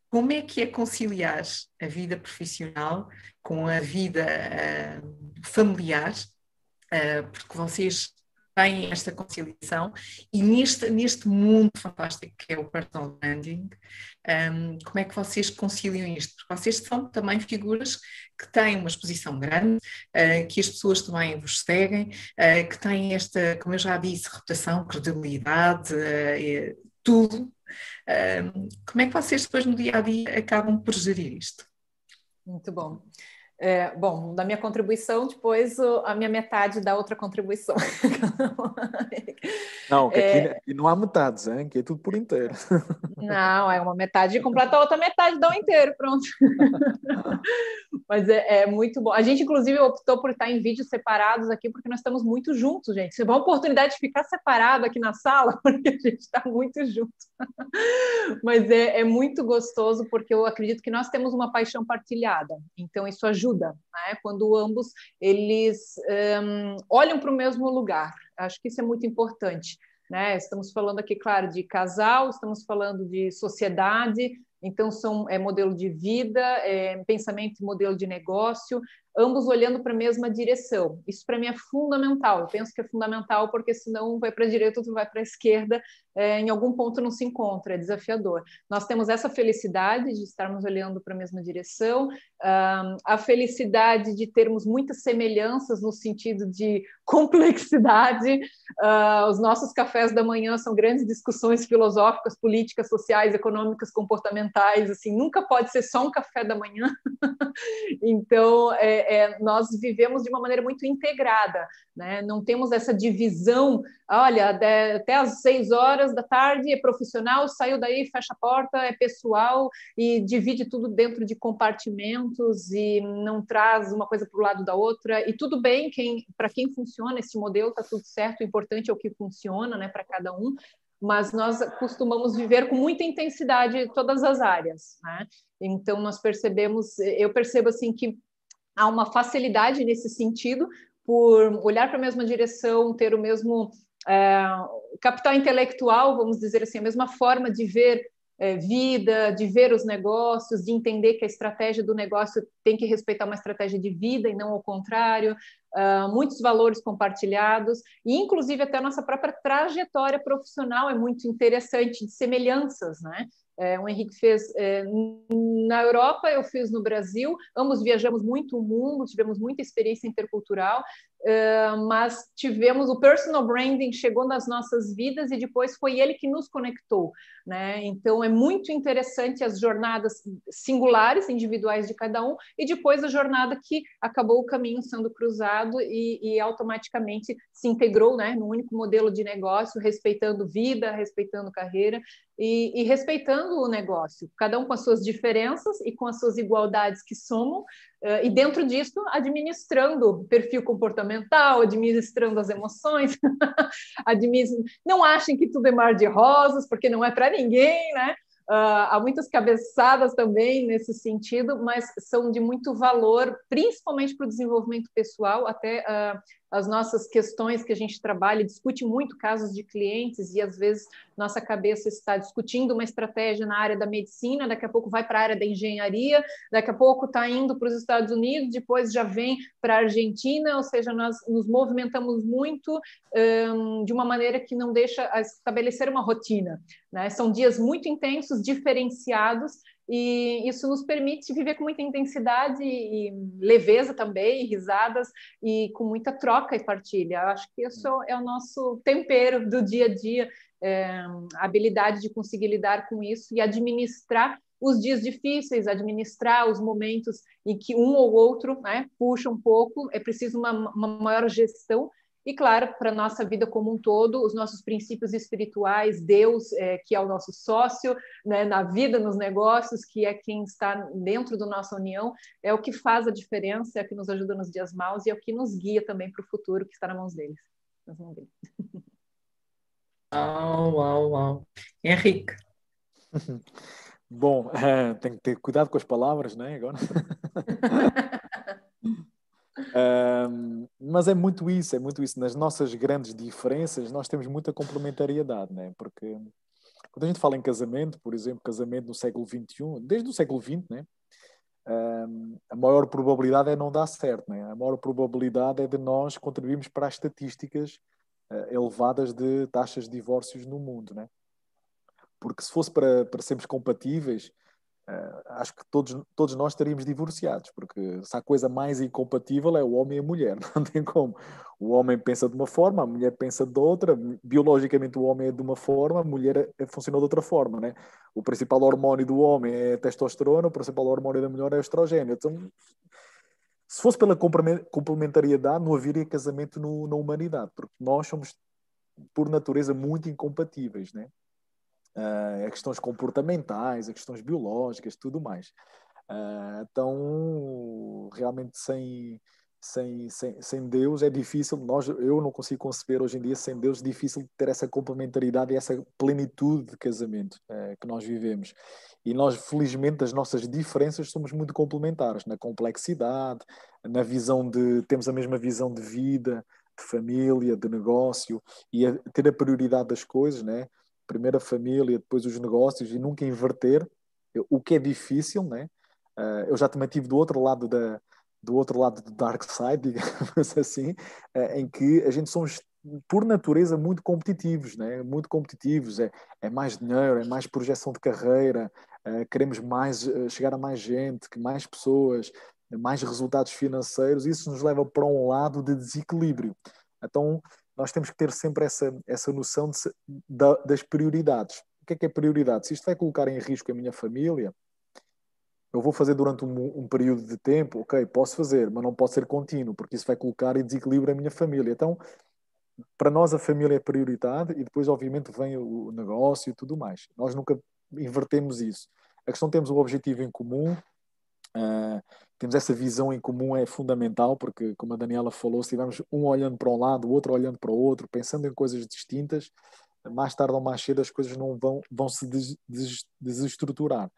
Como é que é conciliar a vida profissional com a vida uh, familiar? Uh, porque vocês têm esta conciliação e neste, neste mundo fantástico que é o personal branding, um, como é que vocês conciliam isto? Porque vocês são também figuras que têm uma exposição grande, uh, que as pessoas também vos seguem, uh, que têm esta, como eu já disse, reputação, credibilidade, uh, tudo. como é que vocês depois no dia a dia acabam por gerir isto? Muito bom. É, bom, da minha contribuição, depois a minha metade da outra contribuição. Não, que aqui, é... aqui, não há metades, hein? que é tudo por inteiro. Não, é uma metade completa, a outra metade dá um inteiro, pronto. Mas é, é, muito bom. A gente, inclusive, optou por estar em vídeos separados aqui, porque nós estamos muito juntos, gente. Você uma oportunidade de ficar separado aqui na sala, porque a gente está muito junto. Mas é, é muito gostoso, porque eu acredito que nós temos uma paixão partilhada. Então, isso ajuda ajuda, né? quando ambos eles um, olham para o mesmo lugar. Acho que isso é muito importante. Né? Estamos falando aqui, claro, de casal, estamos falando de sociedade, então são é modelo de vida, é, pensamento e modelo de negócio, ambos olhando para a mesma direção. Isso para mim é fundamental. Eu penso que é fundamental porque senão vai para a direita ou vai para a esquerda, é, em algum ponto não se encontra, é desafiador. Nós temos essa felicidade de estarmos olhando para a mesma direção, a felicidade de termos muitas semelhanças no sentido de complexidade. Uh, os nossos cafés da manhã são grandes discussões filosóficas, políticas, sociais, econômicas, comportamentais. Assim, nunca pode ser só um café da manhã. então, é, é, nós vivemos de uma maneira muito integrada, né? não temos essa divisão, olha, de, até às seis horas da tarde é profissional, saiu daí, fecha a porta, é pessoal, e divide tudo dentro de compartimentos e não traz uma coisa para o lado da outra, e tudo bem, quem, para quem funciona esse modelo, está tudo certo, o importante é o que funciona né, para cada um, mas nós costumamos viver com muita intensidade todas as áreas, né? Então nós percebemos, eu percebo assim que há uma facilidade nesse sentido, por olhar para a mesma direção, ter o mesmo é, capital intelectual, vamos dizer assim, a mesma forma de ver é, vida, de ver os negócios, de entender que a estratégia do negócio tem que respeitar uma estratégia de vida e não ao contrário, uh, muitos valores compartilhados, e inclusive até a nossa própria trajetória profissional é muito interessante, de semelhanças, né? É, o Henrique fez é, na Europa, eu fiz no Brasil. Ambos viajamos muito o mundo, tivemos muita experiência intercultural, é, mas tivemos o personal branding chegou nas nossas vidas e depois foi ele que nos conectou, né? Então é muito interessante as jornadas singulares, individuais de cada um, e depois a jornada que acabou o caminho sendo cruzado e, e automaticamente se integrou, né, no único modelo de negócio, respeitando vida, respeitando carreira e, e, respeitando o negócio, cada um com as suas diferenças e com as suas igualdades que somam, uh, e dentro disso, administrando perfil comportamental, administrando as emoções, administrando... não achem que tudo é mar de rosas, porque não é para ninguém, né? Uh, há muitas cabeçadas também nesse sentido, mas são de muito valor, principalmente para o desenvolvimento pessoal, até uh, as nossas questões que a gente trabalha, discute muito casos de clientes e às vezes nossa cabeça está discutindo uma estratégia na área da medicina, daqui a pouco vai para a área da engenharia, daqui a pouco está indo para os Estados Unidos, depois já vem para a Argentina, ou seja, nós nos movimentamos muito um, de uma maneira que não deixa estabelecer uma rotina. Né? São dias muito intensos, diferenciados, e isso nos permite viver com muita intensidade e leveza também, risadas e com muita troca e partilha. Eu acho que isso é o nosso tempero do dia a dia, é, a habilidade de conseguir lidar com isso e administrar os dias difíceis, administrar os momentos em que um ou outro né, puxa um pouco, é preciso uma, uma maior gestão e, claro, para a nossa vida como um todo, os nossos princípios espirituais, Deus, é, que é o nosso sócio né, na vida, nos negócios, que é quem está dentro da nossa união, é o que faz a diferença, é o que nos ajuda nos dias maus e é o que nos guia também para o futuro que está nas mãos deles. Nas mãos deles. Uau, uau, uau. Henrique. Bom, uh, tem que ter cuidado com as palavras, não é? Agora. Um, mas é muito isso, é muito isso. Nas nossas grandes diferenças, nós temos muita complementariedade, né? Porque quando a gente fala em casamento, por exemplo, casamento no século XXI, desde o século XX, né? Um, a maior probabilidade é não dar certo, né? A maior probabilidade é de nós contribuirmos para as estatísticas uh, elevadas de taxas de divórcios no mundo, né? Porque se fosse para, para sermos compatíveis, acho que todos, todos nós estaríamos divorciados, porque se a coisa mais incompatível é o homem e a mulher, não tem como. O homem pensa de uma forma, a mulher pensa de outra, biologicamente o homem é de uma forma, a mulher é, é, funciona de outra forma, né? O principal hormônio do homem é a testosterona, o principal hormônio da mulher é o estrogênio. Então, se fosse pela complementariedade, não haveria casamento no, na humanidade, porque nós somos, por natureza, muito incompatíveis, né? Uh, a questões comportamentais, a questões biológicas, tudo mais. Uh, então, realmente, sem, sem, sem, sem Deus é difícil, nós, eu não consigo conceber hoje em dia sem Deus, difícil ter essa complementaridade e essa plenitude de casamento é, que nós vivemos. E nós, felizmente, as nossas diferenças somos muito complementares na complexidade, na visão de. temos a mesma visão de vida, de família, de negócio e a, ter a prioridade das coisas, né? Primeiro a família, depois os negócios e nunca inverter, o que é difícil, né? Uh, eu já também tive do outro lado da, do outro lado do dark side, digamos assim, eh, em que a gente somos por natureza muito competitivos, né? muito competitivos, é, é mais dinheiro, é mais projeção de carreira, é, queremos mais chegar a mais gente, que mais pessoas, mais resultados financeiros, isso nos leva para um lado de desequilíbrio. Então, nós temos que ter sempre essa, essa noção de, das prioridades. O que é que é prioridade? Se isto vai colocar em risco a minha família, eu vou fazer durante um, um, período de tempo, ok, posso fazer, mas não pode ser contínuo, porque isso vai colocar em desequilíbrio a minha família. Então, para nós a família é prioridade e depois, obviamente, vem o negócio e tudo mais. Nós nunca invertemos isso. A questão temos o objetivo em comum, uh, temos essa visão em comum é fundamental, porque, como a Daniela falou, se tivermos um olhando para um lado, o outro olhando para o outro, pensando em coisas distintas, mais tarde ou mais cedo as coisas não vão, vão se des, des, desestruturar.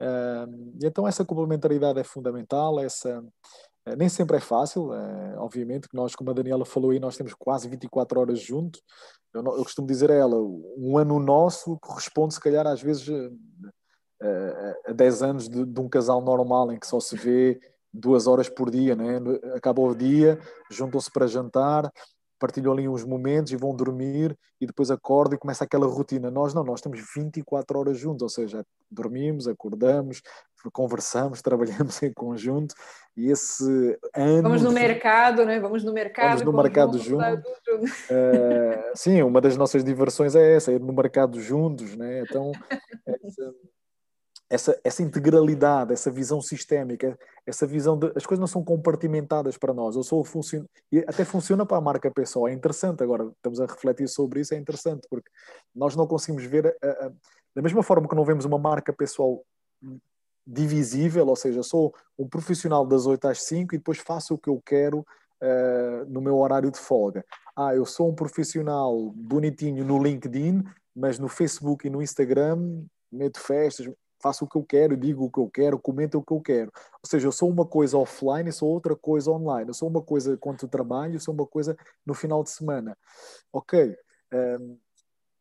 Uh, então essa complementaridade é fundamental, essa uh, nem sempre é fácil, uh, obviamente que nós, como a Daniela falou aí, nós temos quase 24 horas juntos, eu, eu costumo dizer a ela, um ano nosso corresponde se calhar às vezes a 10 anos de, de, um casal normal em que só se vê duas horas por dia, né? acaba o dia, juntam-se para jantar, partilham ali uns momentos e vão dormir e depois acordam e começa aquela rotina. Nós não, nós temos 24 horas juntos, ou seja, dormimos, acordamos, conversamos, trabalhamos em conjunto e esse ano... Vamos no mercado, né? Vamos no mercado Vamos no mercado juntos. Uh, sim, uma das nossas diversões é essa, é ir no mercado juntos, né? Então, essa, essa, essa integralidade, essa visão sistémica, essa visão de as coisas não são compartimentadas para nós. Eu sou funcion... até funciona para a marca pessoal. É interessante agora estamos a refletir sobre isso. É interessante porque nós não conseguimos ver a, a, da mesma forma que não vemos uma marca pessoal divisível, ou seja, sou um profissional das 8 às 5 e depois faço o que eu quero uh, no meu horário de folga. Ah, eu sou um profissional bonitinho no LinkedIn, mas no Facebook e no Instagram meto festas faço o que eu quero, digo o que eu quero, comento o que eu quero. Ou seja, eu sou uma coisa offline e sou outra coisa online. Eu sou uma coisa quanto trabalho, sou uma coisa no final de semana. Ok, um, ehm,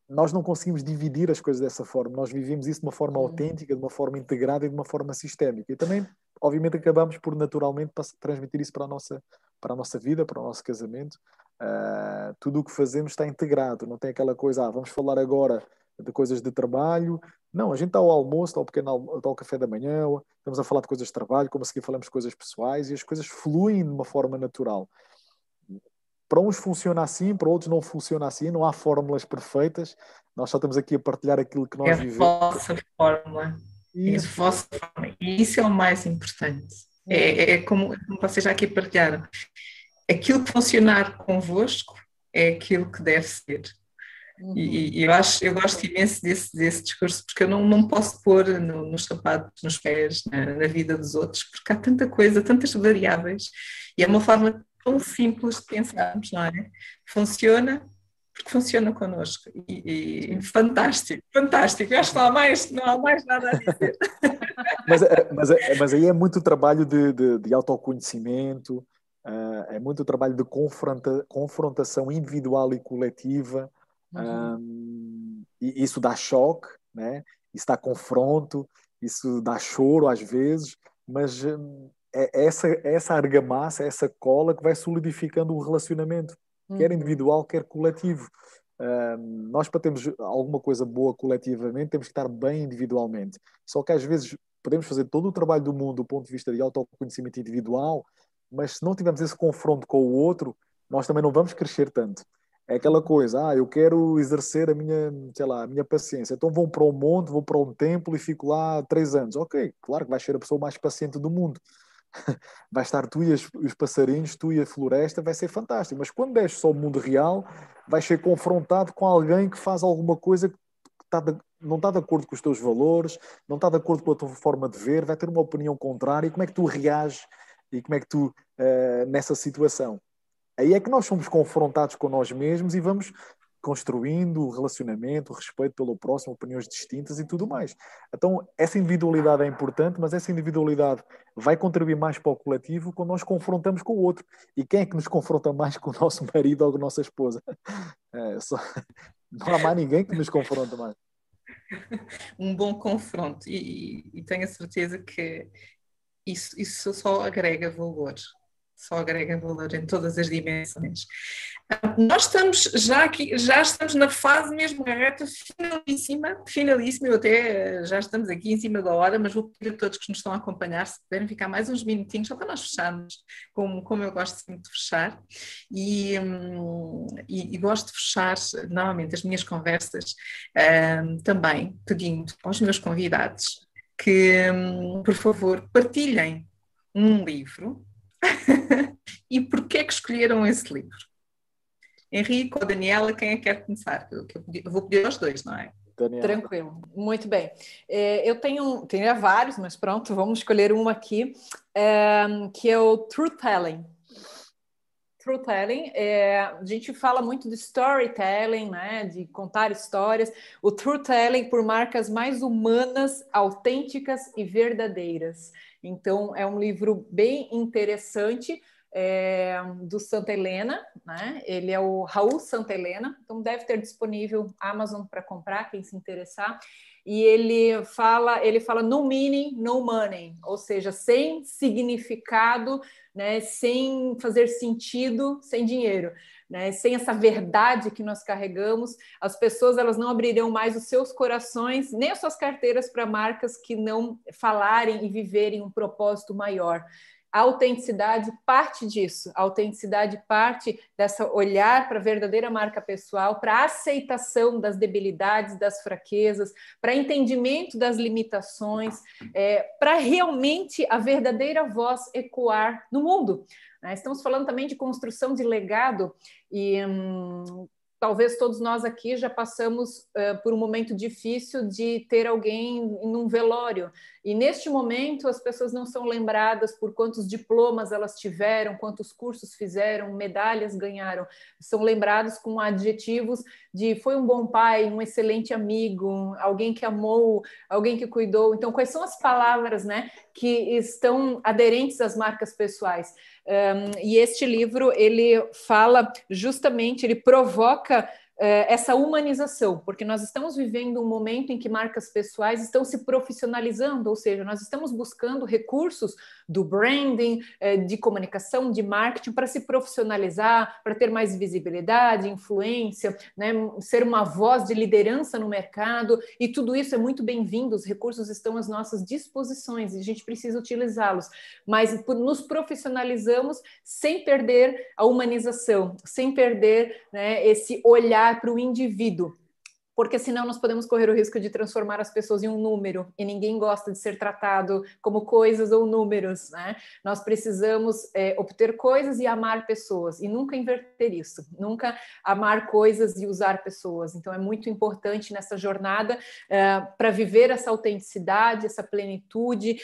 nós não conseguimos dividir as coisas dessa forma. Nós vivemos isso de uma forma uhum. autêntica, de uma forma integrada e de uma forma sistémica. E também, obviamente, acabamos por naturalmente transmitir isso para a nossa, para a nossa vida, para o nosso casamento. Uh, tudo o que fazemos está integrado, não tem aquela coisa, ah, vamos falar agora de coisas de trabalho. Não, a gente está ao almoço, está ao pequeno está ao café da manhã, estamos a falar de coisas de trabalho, como a seguir falamos de coisas pessoais e as coisas fluem de uma forma natural. Para uns funciona assim, para outros não funciona assim, não há fórmulas perfeitas. Nós só estamos aqui a partilhar aquilo que nós é vivemos. É a vossa fórmula. Isso. É a vossa fórmula. E isso é o mais importante. É, é como, como vocês já aqui partilharam. Aquilo que funcionar convosco é aquilo que deve ser. Uhum. E, e, eu acho, eu gosto imenso desse, desse discurso, porque eu não, não posso pôr no, nos sapatos, nos pés, na, na, vida dos outros, porque há tanta coisa, tantas variáveis, e é uma forma tão simples de pensarmos, não é? Funciona porque funciona connosco. E, e fantástico, fantástico. Eu acho que não há mais, não há mais nada a dizer. mas, eh, mas, eh, mas aí é muito trabalho de, de, de autoconhecimento, uh, é muito trabalho de confronta, confrontação individual e coletiva. Uhum. Um, e isso dá choque, né? isso dá confronto, isso dá choro às vezes, mas hum, é essa, essa argamassa, essa cola que vai solidificando o relacionamento, uhum. quer individual, quer coletivo. Um, nós, para termos alguma coisa boa coletivamente, temos que estar bem individualmente. Só que às vezes podemos fazer todo o trabalho do mundo do ponto de vista de autoconhecimento individual, mas se não tivermos esse confronto com o outro, nós também não vamos crescer tanto. É aquela coisa, ah, eu quero exercer a minha, sei lá, a minha paciência. Então vou para um monte, vou para um templo e fico lá três anos. Ok, claro que vais ser a pessoa mais paciente do mundo. vai estar tu e as, os passarinhos, tu e a floresta, vai ser fantástico. Mas quando és só o mundo real, vais ser confrontado com alguém que faz alguma coisa que está de, não está de acordo com os teus valores, não está de acordo com a tua forma de ver, vai ter uma opinião contrária. E como é que tu reages e como é que tu, uh, nessa situação? Aí é que nós somos confrontados com nós mesmos e vamos construindo o relacionamento, o respeito pelo próximo, opiniões distintas e tudo mais. Então, essa individualidade é importante, mas essa individualidade vai contribuir mais para o coletivo quando nós confrontamos com o outro. E quem é que nos confronta mais com o nosso marido ou com a nossa esposa? É, só... Não há mais ninguém que nos confronta mais. Um bom confronto, e, e tenho a certeza que isso, isso só agrega valor só agrega valor em todas as dimensões. Nós estamos já aqui, já estamos na fase mesmo, na reta finalíssima, finalíssima, eu até eh, já estamos aqui em cima da hora, mas vou pedir a todos que nos estão a acompanhar, se puderem ficar mais uns minutinhos, só para nós fecharmos, como, como eu gosto sempre de fechar, e, hum, e, e gosto de fechar, normalmente, as minhas conversas um, também pedindo aos meus convidados que, um, por favor, partilhem um livro e porquê que escolheram esse livro? Henrique ou Daniela, quem é que quer começar? Eu, eu vou pedir aos dois, não é? Daniela. Tranquilo, muito bem. É, eu tenho, tenho vários, mas pronto, vamos escolher um aqui, é, que é o Truth Telling. Truth Telling, é, a gente fala muito de storytelling, né, de contar histórias. O Truth Telling por marcas mais humanas, autênticas e verdadeiras. Então, é um livro bem interessante é, do Santa Helena, né? Ele é o Raul Santa Helena, então deve ter disponível Amazon para comprar, quem se interessar. E ele fala, ele fala no meaning, no money, ou seja, sem significado, né? Sem fazer sentido, sem dinheiro. Né? Sem essa verdade que nós carregamos, as pessoas elas não abrirão mais os seus corações nem as suas carteiras para marcas que não falarem e viverem um propósito maior. A autenticidade parte disso. A autenticidade parte dessa olhar para a verdadeira marca pessoal, para a aceitação das debilidades, das fraquezas, para entendimento das limitações, é, para realmente a verdadeira voz ecoar no mundo. Né? Estamos falando também de construção de legado e hum, talvez todos nós aqui já passamos uh, por um momento difícil de ter alguém em um velório. E neste momento as pessoas não são lembradas por quantos diplomas elas tiveram, quantos cursos fizeram, medalhas ganharam. São lembrados com adjetivos de foi um bom pai, um excelente amigo, alguém que amou, alguém que cuidou. Então, quais são as palavras, né, que estão aderentes às marcas pessoais? Um, e este livro ele fala justamente, ele provoca essa humanização, porque nós estamos vivendo um momento em que marcas pessoais estão se profissionalizando, ou seja, nós estamos buscando recursos do branding, é, de comunicação, de marketing para se profissionalizar, para ter mais visibilidade, influência, né, ser uma voz de liderança no mercado, e tudo isso é muito bem-vindo, os recursos estão às nossas disposições e a gente precisa utilizá-los, mas nos profissionalizamos sem perder a humanização, sem perder né, esse olhar olhar para o indivíduo porque senão nós podemos correr o risco de transformar as pessoas em um número e ninguém gosta de ser tratado como coisas ou números, né? Nós precisamos é, obter coisas e amar pessoas e nunca inverter isso, nunca amar coisas e usar pessoas. Então é muito importante nessa jornada é, para viver essa autenticidade, essa plenitude.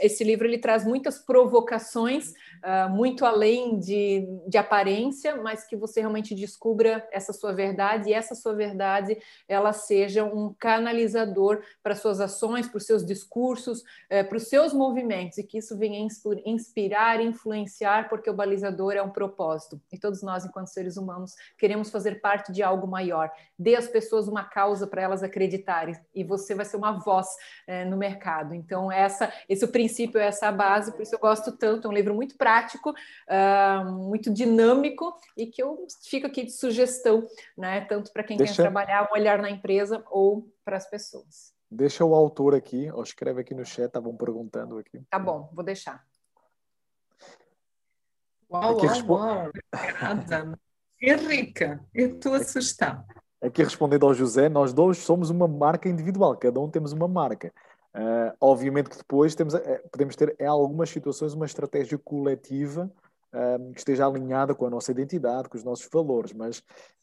Esse livro ele traz muitas provocações, uh, muito além de, de aparência, mas que você realmente descubra essa sua verdade e essa sua verdade verdade, ela seja um canalizador para suas ações, para os seus discursos, é, para os seus movimentos, e que isso venha inspirar, influenciar, porque o balizador é um propósito. E todos nós, enquanto seres humanos, queremos fazer parte de algo maior. Dê às pessoas uma causa para elas acreditarem, e você vai ser uma voz é, no mercado. Então, essa, esse é o princípio, essa é a base, por isso eu gosto tanto. É um livro muito prático, uh, muito dinâmico, e que eu fico aqui de sugestão, né? Tanto para quem Deixa... quer trabalhar trabalhar um olhar na empresa ou para as pessoas. Deixa o autor aqui, ou escreve aqui no chat, estavam perguntando aqui. Tá bom, vou deixar. Uau, aqui uau, respo... uau. Obrigada. Henrica, eu estou assustada. Aqui respondendo ao José, nós dois somos uma marca individual, cada um temos uma marca. Uh, obviamente que depois temos, podemos ter em algumas situações uma estratégia coletiva um, que esteja alinhada com a nossa identidade, com os nossos valores, mas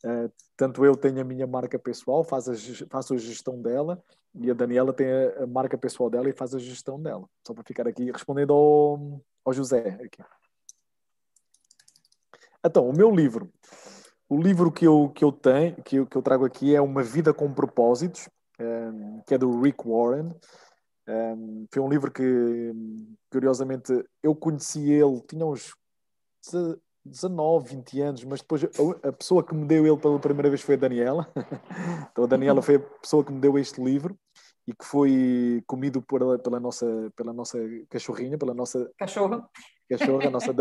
uh, tanto eu tenho a minha marca pessoal, faço a, faço a gestão dela, e a Daniela tem a, marca pessoal dela e faz a gestão dela. Só para ficar aqui respondendo ao, ao José. Aqui. Então, o meu livro. O livro que eu, que eu tenho, que eu, que eu trago aqui é Uma Vida com Propósitos, um, que é do Rick Warren. Um, foi um livro que, curiosamente, eu conheci ele, tinha uns 19, 20 anos, mas depois a pessoa que me deu ele pela primeira vez foi a Daniela. Então a Daniela foi a pessoa que me deu este livro e que foi comido por, pela, nossa, pela nossa cachorrinha, pela nossa cachorra. Cachorra, nossa,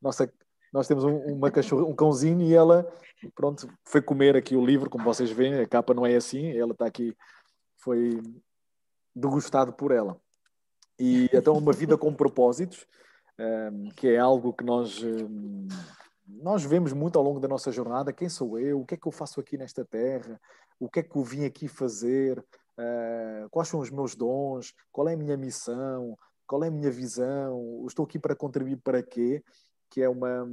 nossa, nós temos um, uma cachorra, um cãozinho e ela, pronto, foi comer aqui o livro, como vocês veem, a capa não é assim, ela está aqui, foi degustado por ela. E então uma vida com propósitos, que é algo que nós, um, nós vemos muito ao longo da nossa jornada. Quem sou eu? O que é que eu faço aqui nesta terra? O que é que eu vim aqui fazer? Uh, quais são os meus dons? Qual é a minha missão? Qual é a minha visão? Estou aqui para contribuir para quê? Que é uma,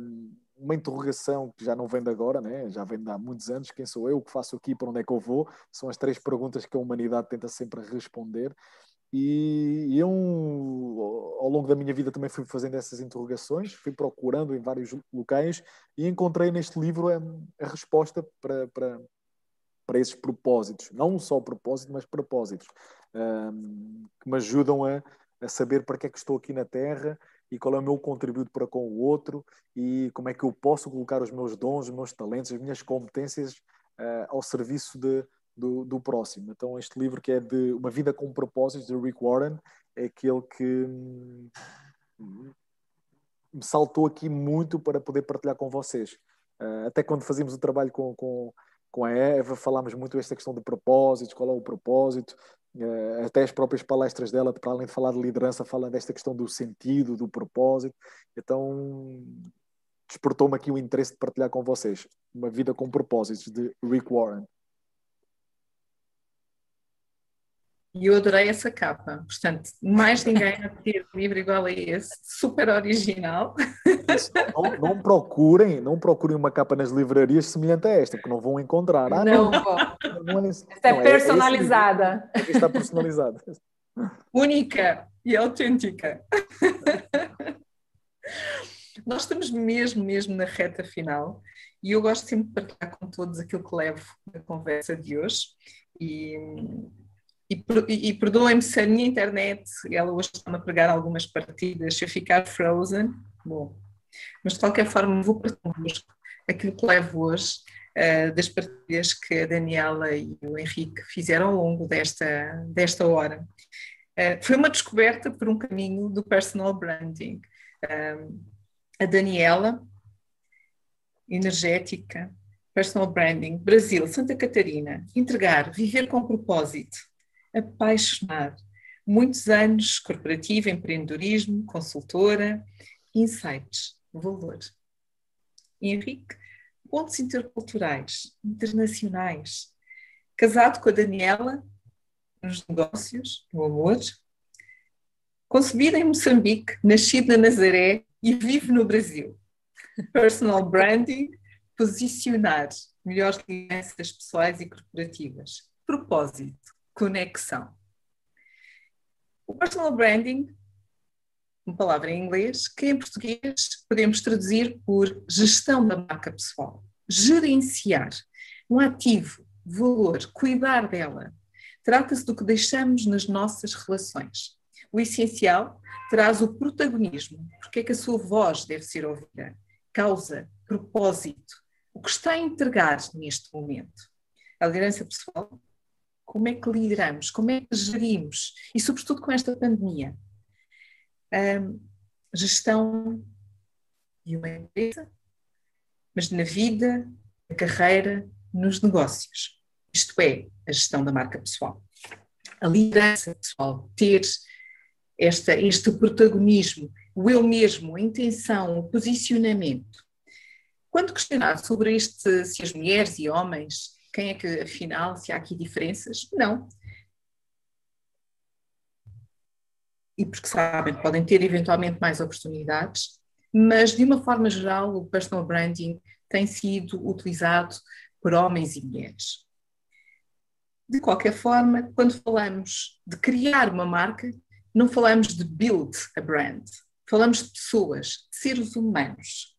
uma interrogação que já não vem de agora, né? já vem de há muitos anos. Quem sou eu? O que faço aqui? Para onde é que eu vou? São as três perguntas que a humanidade tenta sempre responder. E eu, ao longo da minha vida, também fui fazendo essas interrogações, fui procurando em vários locais e encontrei neste livro a, a resposta para, para, para esses propósitos. Não só propósito, mas propósitos, um, que me ajudam a, a saber para que é que estou aqui na Terra e qual é o meu contributo para com o outro e como é que eu posso colocar os meus dons, os meus talentos, as minhas competências uh, ao serviço de, do, do próximo. Então, este livro que é de Uma Vida com Propósitos, de Rick Warren, é aquele que hum, me saltou aqui muito para poder partilhar com vocês. Uh, até quando fazíamos o trabalho com, com, com a Eva, falámos muito esta questão de propósitos, qual é o propósito, uh, até as próprias palestras dela, para além de falar de liderança, falam desta questão do sentido, do propósito. Então, despertou-me aqui o interesse de partilhar com vocês. Uma Vida com Propósitos, de Rick Warren. E eu adorei essa capa. Portanto, mais ninguém a ter livro igual a esse, super original. Não, não, procurem, não procurem uma capa nas livrarias semelhante a esta, porque não vão encontrar. Ah, não, não, não é, esta é, é personalizada. É, é está personalizada. Única e autêntica. Nós estamos mesmo, mesmo na reta final e eu gosto sempre de partilhar com todos aquilo que levo da conversa de hoje. E e, e perdoem-me se a minha internet, ela hoje está-me a pregar algumas partidas, se eu ficar frozen, bom. Mas de qualquer forma, vou partilhar aquilo que levo hoje uh, das partilhas que a Daniela e o Henrique fizeram ao longo desta, desta hora. Uh, foi uma descoberta por um caminho do personal branding. Uh, a Daniela, energética, personal branding, Brasil, Santa Catarina, entregar, viver com propósito apaixonar. Muitos anos corporativo, empreendedorismo, consultora, insights, valor. Henrique, pontos interculturais, internacionais. Casado com a Daniela, nos negócios, no amor. Concebida em Moçambique, nascido na Nazaré e vive no Brasil. Personal branding, posicionar melhores lideranças pessoais e corporativas. Propósito, conexão. O personal branding, uma palavra em inglês, que em português podemos traduzir por gestão da marca pessoal, gerenciar um ativo, valor, cuidar dela. Trata-se do que deixamos nas nossas relações. O essencial traz o protagonismo, porque é que a sua voz deve ser ouvida, causa, propósito, o que está a entregar neste momento. A liderança pessoal como é que lideramos? Como é que gerimos? E, sobretudo, com esta pandemia. Um, gestão de uma empresa, mas na vida, na carreira, nos negócios. Isto é, a gestão da marca pessoal. A liderança pessoal, ter esta, este protagonismo, o eu mesmo, a intenção, o posicionamento. Quando questionar sobre este, se as mulheres e homens quem é que, afinal, se há aqui diferenças? Não. e porque sabem podem ter eventualmente mais oportunidades, mas de uma forma geral o personal branding tem sido utilizado por homens e mulheres. De qualquer forma, quando falamos de criar uma marca, não falamos de build a brand, falamos de pessoas, de seres humanos.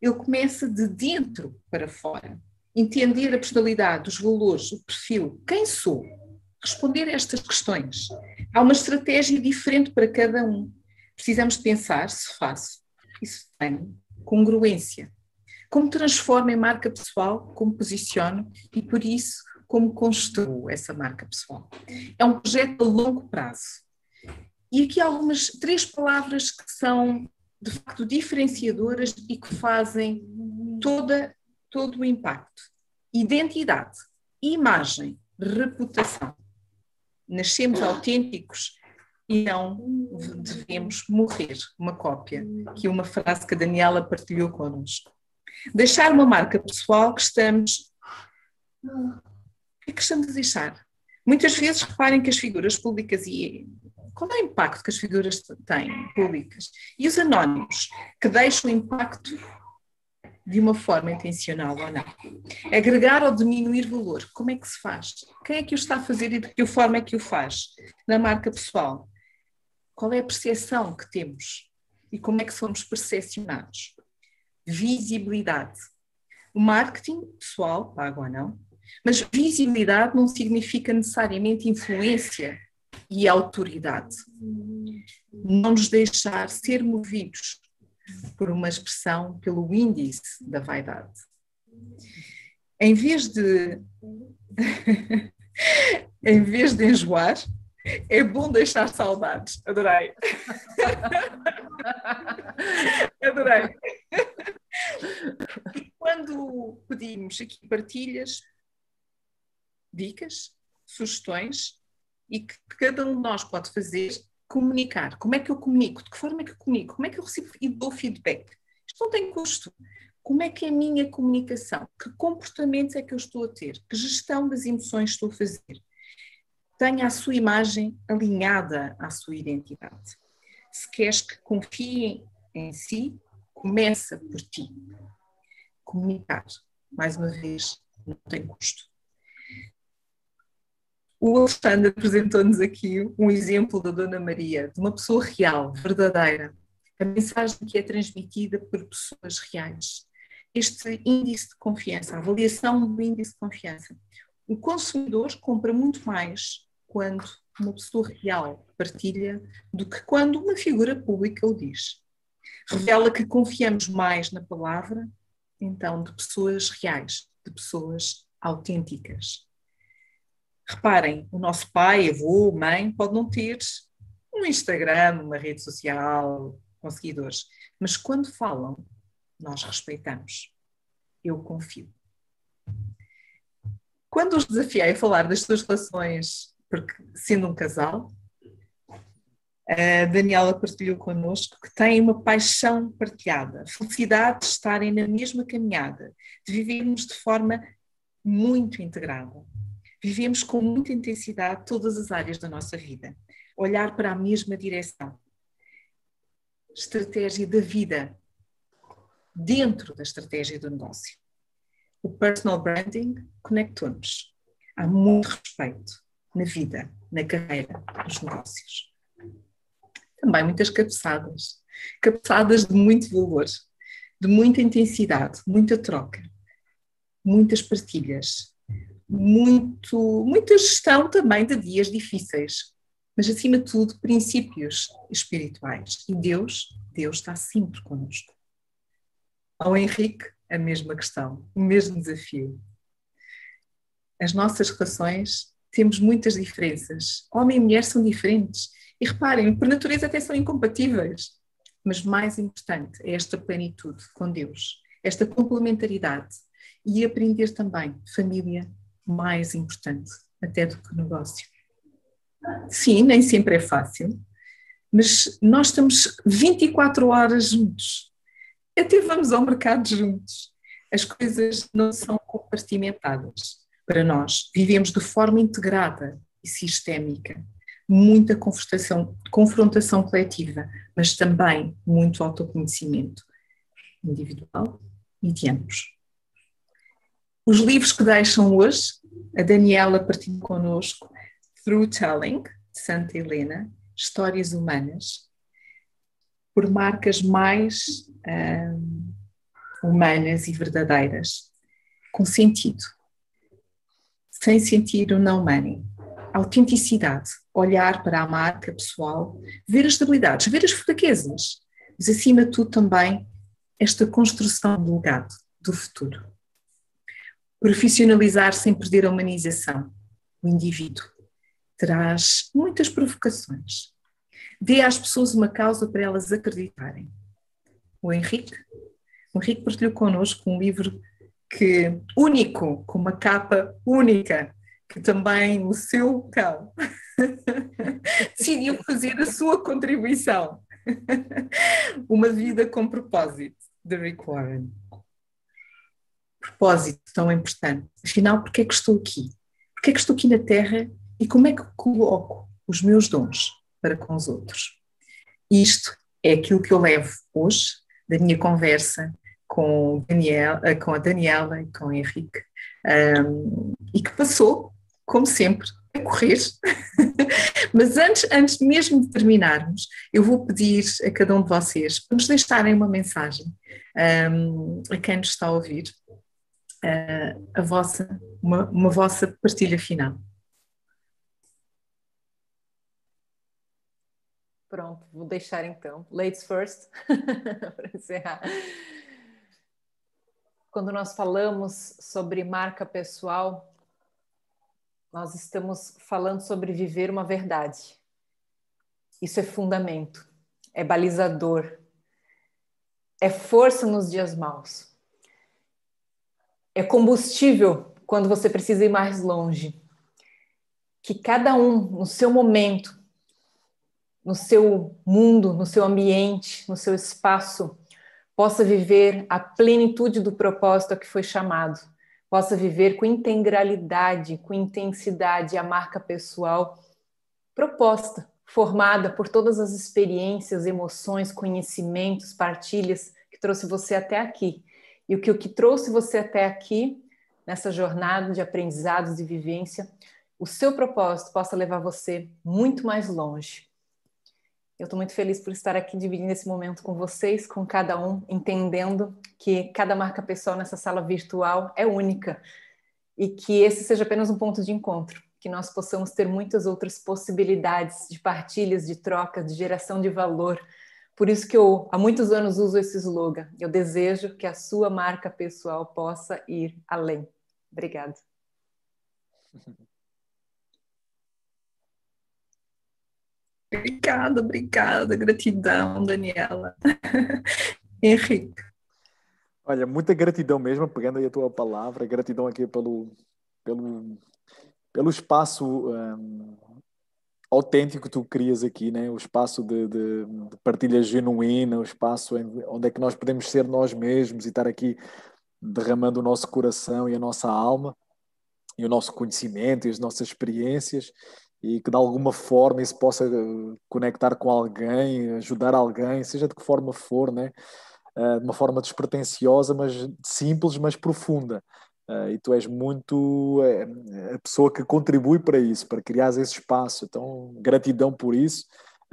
Ele começa de dentro para fora. Entender a personalidade, os valores, o perfil, quem sou, responder a estas questões. Há uma estratégia diferente para cada um. Precisamos pensar se faço, isso tem congruência. Como transformo em marca pessoal, como posiciono e por isso como construo essa marca pessoal. É um projeto a longo prazo. E aqui há algumas três palavras que são de facto diferenciadoras e que fazem toda, todo o impacto. Identidade, imagem, reputação nascemos autênticos e não devemos morrer. Uma cópia, que é uma frase que a Daniela partilhou connosco. Deixar uma marca pessoal que estamos. O que é que estamos a deixar? Muitas vezes reparem que as figuras públicas e qual é o impacto que as figuras têm públicas? E os anónimos, que deixam impacto de uma forma intencional ou não. Agregar ou diminuir valor, como é que se faz? Quem é que o está a fazer e de que forma é que o faz? Na marca pessoal. Qual é a percepção que temos? E como é que somos percepcionados? Visibilidade. O marketing pessoal, pago ou não, mas visibilidade não significa necessariamente influência e autoridade. Não nos deixar ser movidos por uma expressão, pelo índice da vaidade. Em vez de em vez de enjoar, é bom deixar saudades. Adorei. Adorei. E quando pedimos aqui partilhas, dicas, sugestões, e que cada um de nós pode fazer comunicar. Como é que eu comunico? De que forma é que eu comunico? Como é que eu recebo e dou feedback? Isto não tem custo. Como é que é a minha comunicação? Que comportamentos é que eu estou a ter? Que gestão das emoções estou a fazer? Tenha a sua imagem alinhada à sua identidade. Se queres que confiem em si, começa por ti. Comunicar, mais uma vez, não tem custo. O Alexandre apresentou-nos aqui um exemplo da Dona Maria, de uma pessoa real, verdadeira. A mensagem que é transmitida por pessoas reais. Este índice de confiança, a avaliação do índice de confiança. O consumidor compra muito mais quando uma pessoa real partilha do que quando uma figura pública o diz. Revela que confiamos mais na palavra, então, de pessoas reais, de pessoas autênticas. Reparem, o nosso pai, avô, mãe, pode não ter um Instagram, uma rede social, com seguidores, mas quando falam, nós respeitamos. Eu confio. Quando os desafiei a falar das suas relações, porque sendo um casal, a Daniela partilhou connosco que tem uma paixão partilhada, felicidade de estarem na mesma caminhada, de vivermos de forma muito integrada vivemos com muita intensidade todas as áreas da nossa vida. Olhar para a mesma direção. Estratégia da vida dentro da estratégia do negócio. O personal branding conectou-nos. Há muito respeito na vida, na carreira, nos negócios. Também muitas cabeçadas. Cabeçadas de muito valor, de muita intensidade, muita troca, muitas partilhas, muito, muita gestão também de dias difíceis, mas acima de tudo princípios espirituais. E Deus, Deus está sempre conosco. Ao Henrique, a mesma questão, o mesmo desafio. As nossas relações temos muitas diferenças. Homem e mulher são diferentes. E reparem, por natureza até são incompatíveis. Mas mais importante é esta plenitude com Deus, esta complementaridade e aprender também família, mais importante até do que o negócio. Sim, nem sempre é fácil, mas nós estamos 24 horas juntos. Até vamos ao mercado juntos. As coisas não são compartimentadas. Para nós, vivemos de forma integrada e sistémica. muita confrontação, confrontação coletiva, mas também muito autoconhecimento individual e de ambos. Os livros que deixam hoje, a Daniela partilhou connosco, Through Telling, de Santa Helena, Histórias Humanas, por marcas mais hum, humanas e verdadeiras, com sentido. Sem sentido, não money. Autenticidade, olhar para a marca pessoal, ver as debilidades, ver as fraquezas, mas acima de tudo também esta construção do legado, do futuro. Profissionalizar sem perder a humanização, o indivíduo, traz muitas provocações. Dê às pessoas uma causa para elas acreditarem. O Henrique, o Henrique partilhou connosco um livro que único, com uma capa única, que também o seu cão decidiu fazer a sua contribuição. uma vida com propósito, de Rick Warren. Propósito tão importante. Afinal, porquê é que estou aqui? Porquê é que estou aqui na Terra e como é que coloco os meus dons para com os outros? Isto é aquilo que eu levo hoje da minha conversa com, Daniel, eh, com a Daniela e com o Henrique, um, e que passou, como sempre, a correr. Mas antes, antes mesmo de terminarmos, eu vou pedir a cada um de vocês para nos deixarem uma mensagem um, a quem nos está a ouvir, a vossa, uma, uma vossa partilha final. Pronto, vou deixar então. Ladies first, para encerrar. Quando nós falamos sobre marca pessoal, nós estamos falando sobre viver uma verdade. Isso é fundamento, é balizador, é força nos dias maus, é combustível quando você precisa ir mais longe. Que cada um, no seu momento, no seu mundo, no seu ambiente, no seu espaço, possa viver a plenitude do propósito a que foi chamado, possa viver com integralidade, com intensidade a marca pessoal proposta, formada por todas as experiências, emoções, conhecimentos, partilhas que trouxe você até aqui. E o que, o que trouxe você até aqui, nessa jornada de aprendizados e vivência, o seu propósito possa levar você muito mais longe eu estou muito feliz por estar aqui dividindo esse momento com vocês, com cada um, entendendo que cada marca pessoal nessa sala virtual é única e que esse seja apenas um ponto de encontro, que nós possamos ter muitas outras possibilidades de partilhas, de troca, de geração de valor. Por isso que eu há muitos anos uso esse slogan. Eu desejo que a sua marca pessoal possa ir além. Obrigada. Obrigada, obrigada, gratidão, Daniela. Henrique. Olha, muita gratidão mesmo, pegando aí a tua palavra, gratidão aqui pelo, pelo, pelo espaço um, autêntico tu crias aqui, né? o espaço de, de, de partilha genuína, o espaço em, onde é que nós podemos ser nós mesmos e estar aqui derramando o nosso coração e a nossa alma e o nosso conhecimento e as nossas experiências e que de alguma forma isso possa eh, conectar com alguém, ajudar alguém, seja de que forma for, né? Uh, de uma forma despretensiosa, mas simples, mas profunda. Uh, e tu és muito uh, a pessoa que contribui para isso, para criar esse espaço. Então, gratidão por isso.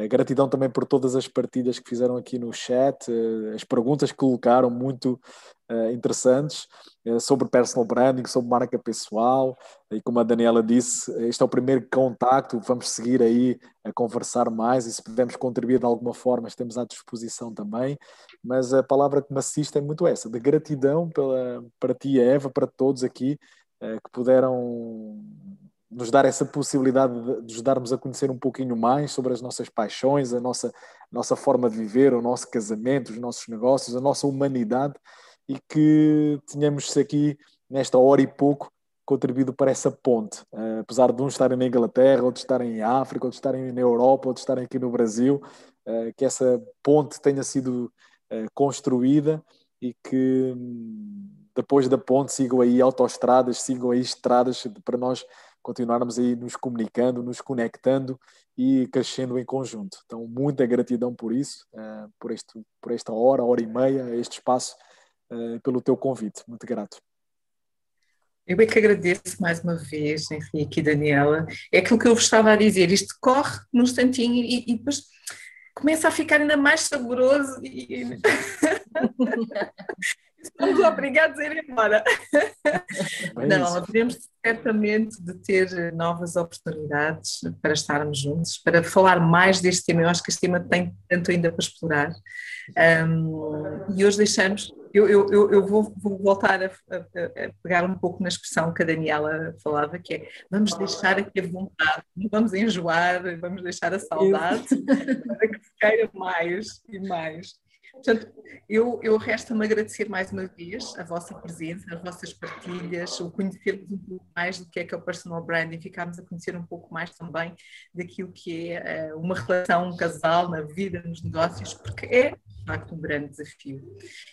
Gratidão também por todas as partilhas que fizeram aqui no chat, as perguntas que colocaram, muito interessantes. Eh, sobre personal branding, sobre marca pessoal, e como a Daniela disse, este é o primeiro contacto, vamos seguir aí a conversar mais e se pudermos contribuir de alguma forma, estamos à disposição também, mas a palavra que me assiste é muito essa, de gratidão pela, para ti, Eva, para todos aqui, eh, que puderam nos dar essa possibilidade de nos darmos a conhecer um pouquinho mais sobre as nossas paixões, a nossa, nossa forma de viver, o nosso casamento, os nossos negócios, a nossa humanidade, e que tenhamos aqui, nesta hora e pouco, contribuído para essa ponte. Uh, apesar de uns estarem na Inglaterra, outros estarem em África, outros estarem na Europa, outros estarem aqui no Brasil, uh, que essa ponte tenha sido uh, construída e que hum, depois da ponte sigam aí autoestradas, sigam aí estradas para nós continuarmos aí nos comunicando, nos conectando e crescendo em conjunto. Então, muita gratidão por isso, uh, por, este, por esta hora, hora e meia, este espaço, uh, pelo teu convite. Muito grato. Eu é que agradeço mais uma vez, Henrique e Daniela. É aquilo que eu vos estava a dizer, isto corre num instantinho e, e depois começa a ficar ainda mais saboroso e... Estamos obrigados a ir embora. Bem Não, haveremos certamente de ter novas oportunidades para estarmos juntos, para falar mais deste tema. Eu acho que este tema tem tanto ainda para explorar. Um, e hoje deixamos. Eu, eu, eu vou, vou voltar a, a, a, pegar um pouco na expressão que a Daniela falava, que é vamos deixar aqui a vontade, não vamos enjoar, vamos deixar a saudade para que se queira mais e mais. Portanto, eu, eu resta-me agradecer mais uma vez a vossa presença, as vossas partilhas, o conhecermos um pouco mais do que é que é o personal branding, ficarmos a conhecer um pouco mais também daquilo que é uh, uma relação, um casal na vida, nos negócios, porque é facto um grande desafio.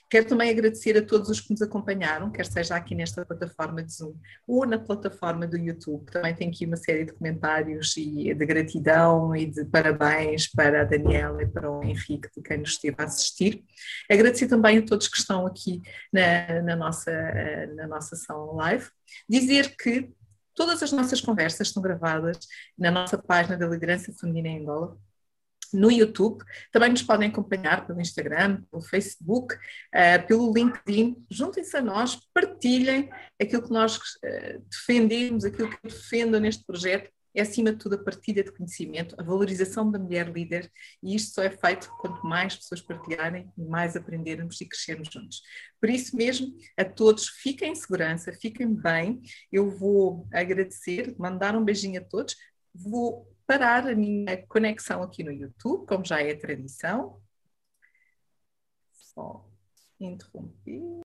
Quero também agradecer a todos os que nos acompanharam, quer seja aqui nesta plataforma de Zoom ou na plataforma do YouTube, também tem aqui uma série de comentários e de gratidão e de parabéns para a Daniela e para o Henrique, de quem nos esteve a assistir. Agradecer também a todos que estão aqui na, na nossa, na nossa sala live. Dizer que todas as nossas conversas estão gravadas na nossa página da Liderança Feminina em Angola, no YouTube. Também nos podem acompanhar pelo Instagram, pelo Facebook, uh, pelo LinkedIn. Juntem-se a nós, partilhem aquilo que nós uh, defendemos, aquilo que defendo neste projeto. É, acima de tudo, a partilha de conhecimento, a valorização da mulher líder, e isto só é feito quanto mais pessoas partilharem e mais aprendermos e crescermos juntos. Por isso mesmo, a todos, fiquem em segurança, fiquem bem. Eu vou agradecer, mandar um beijinho a todos. Vou parar a minha conexão aqui no YouTube, como já é tradição. Só interromper.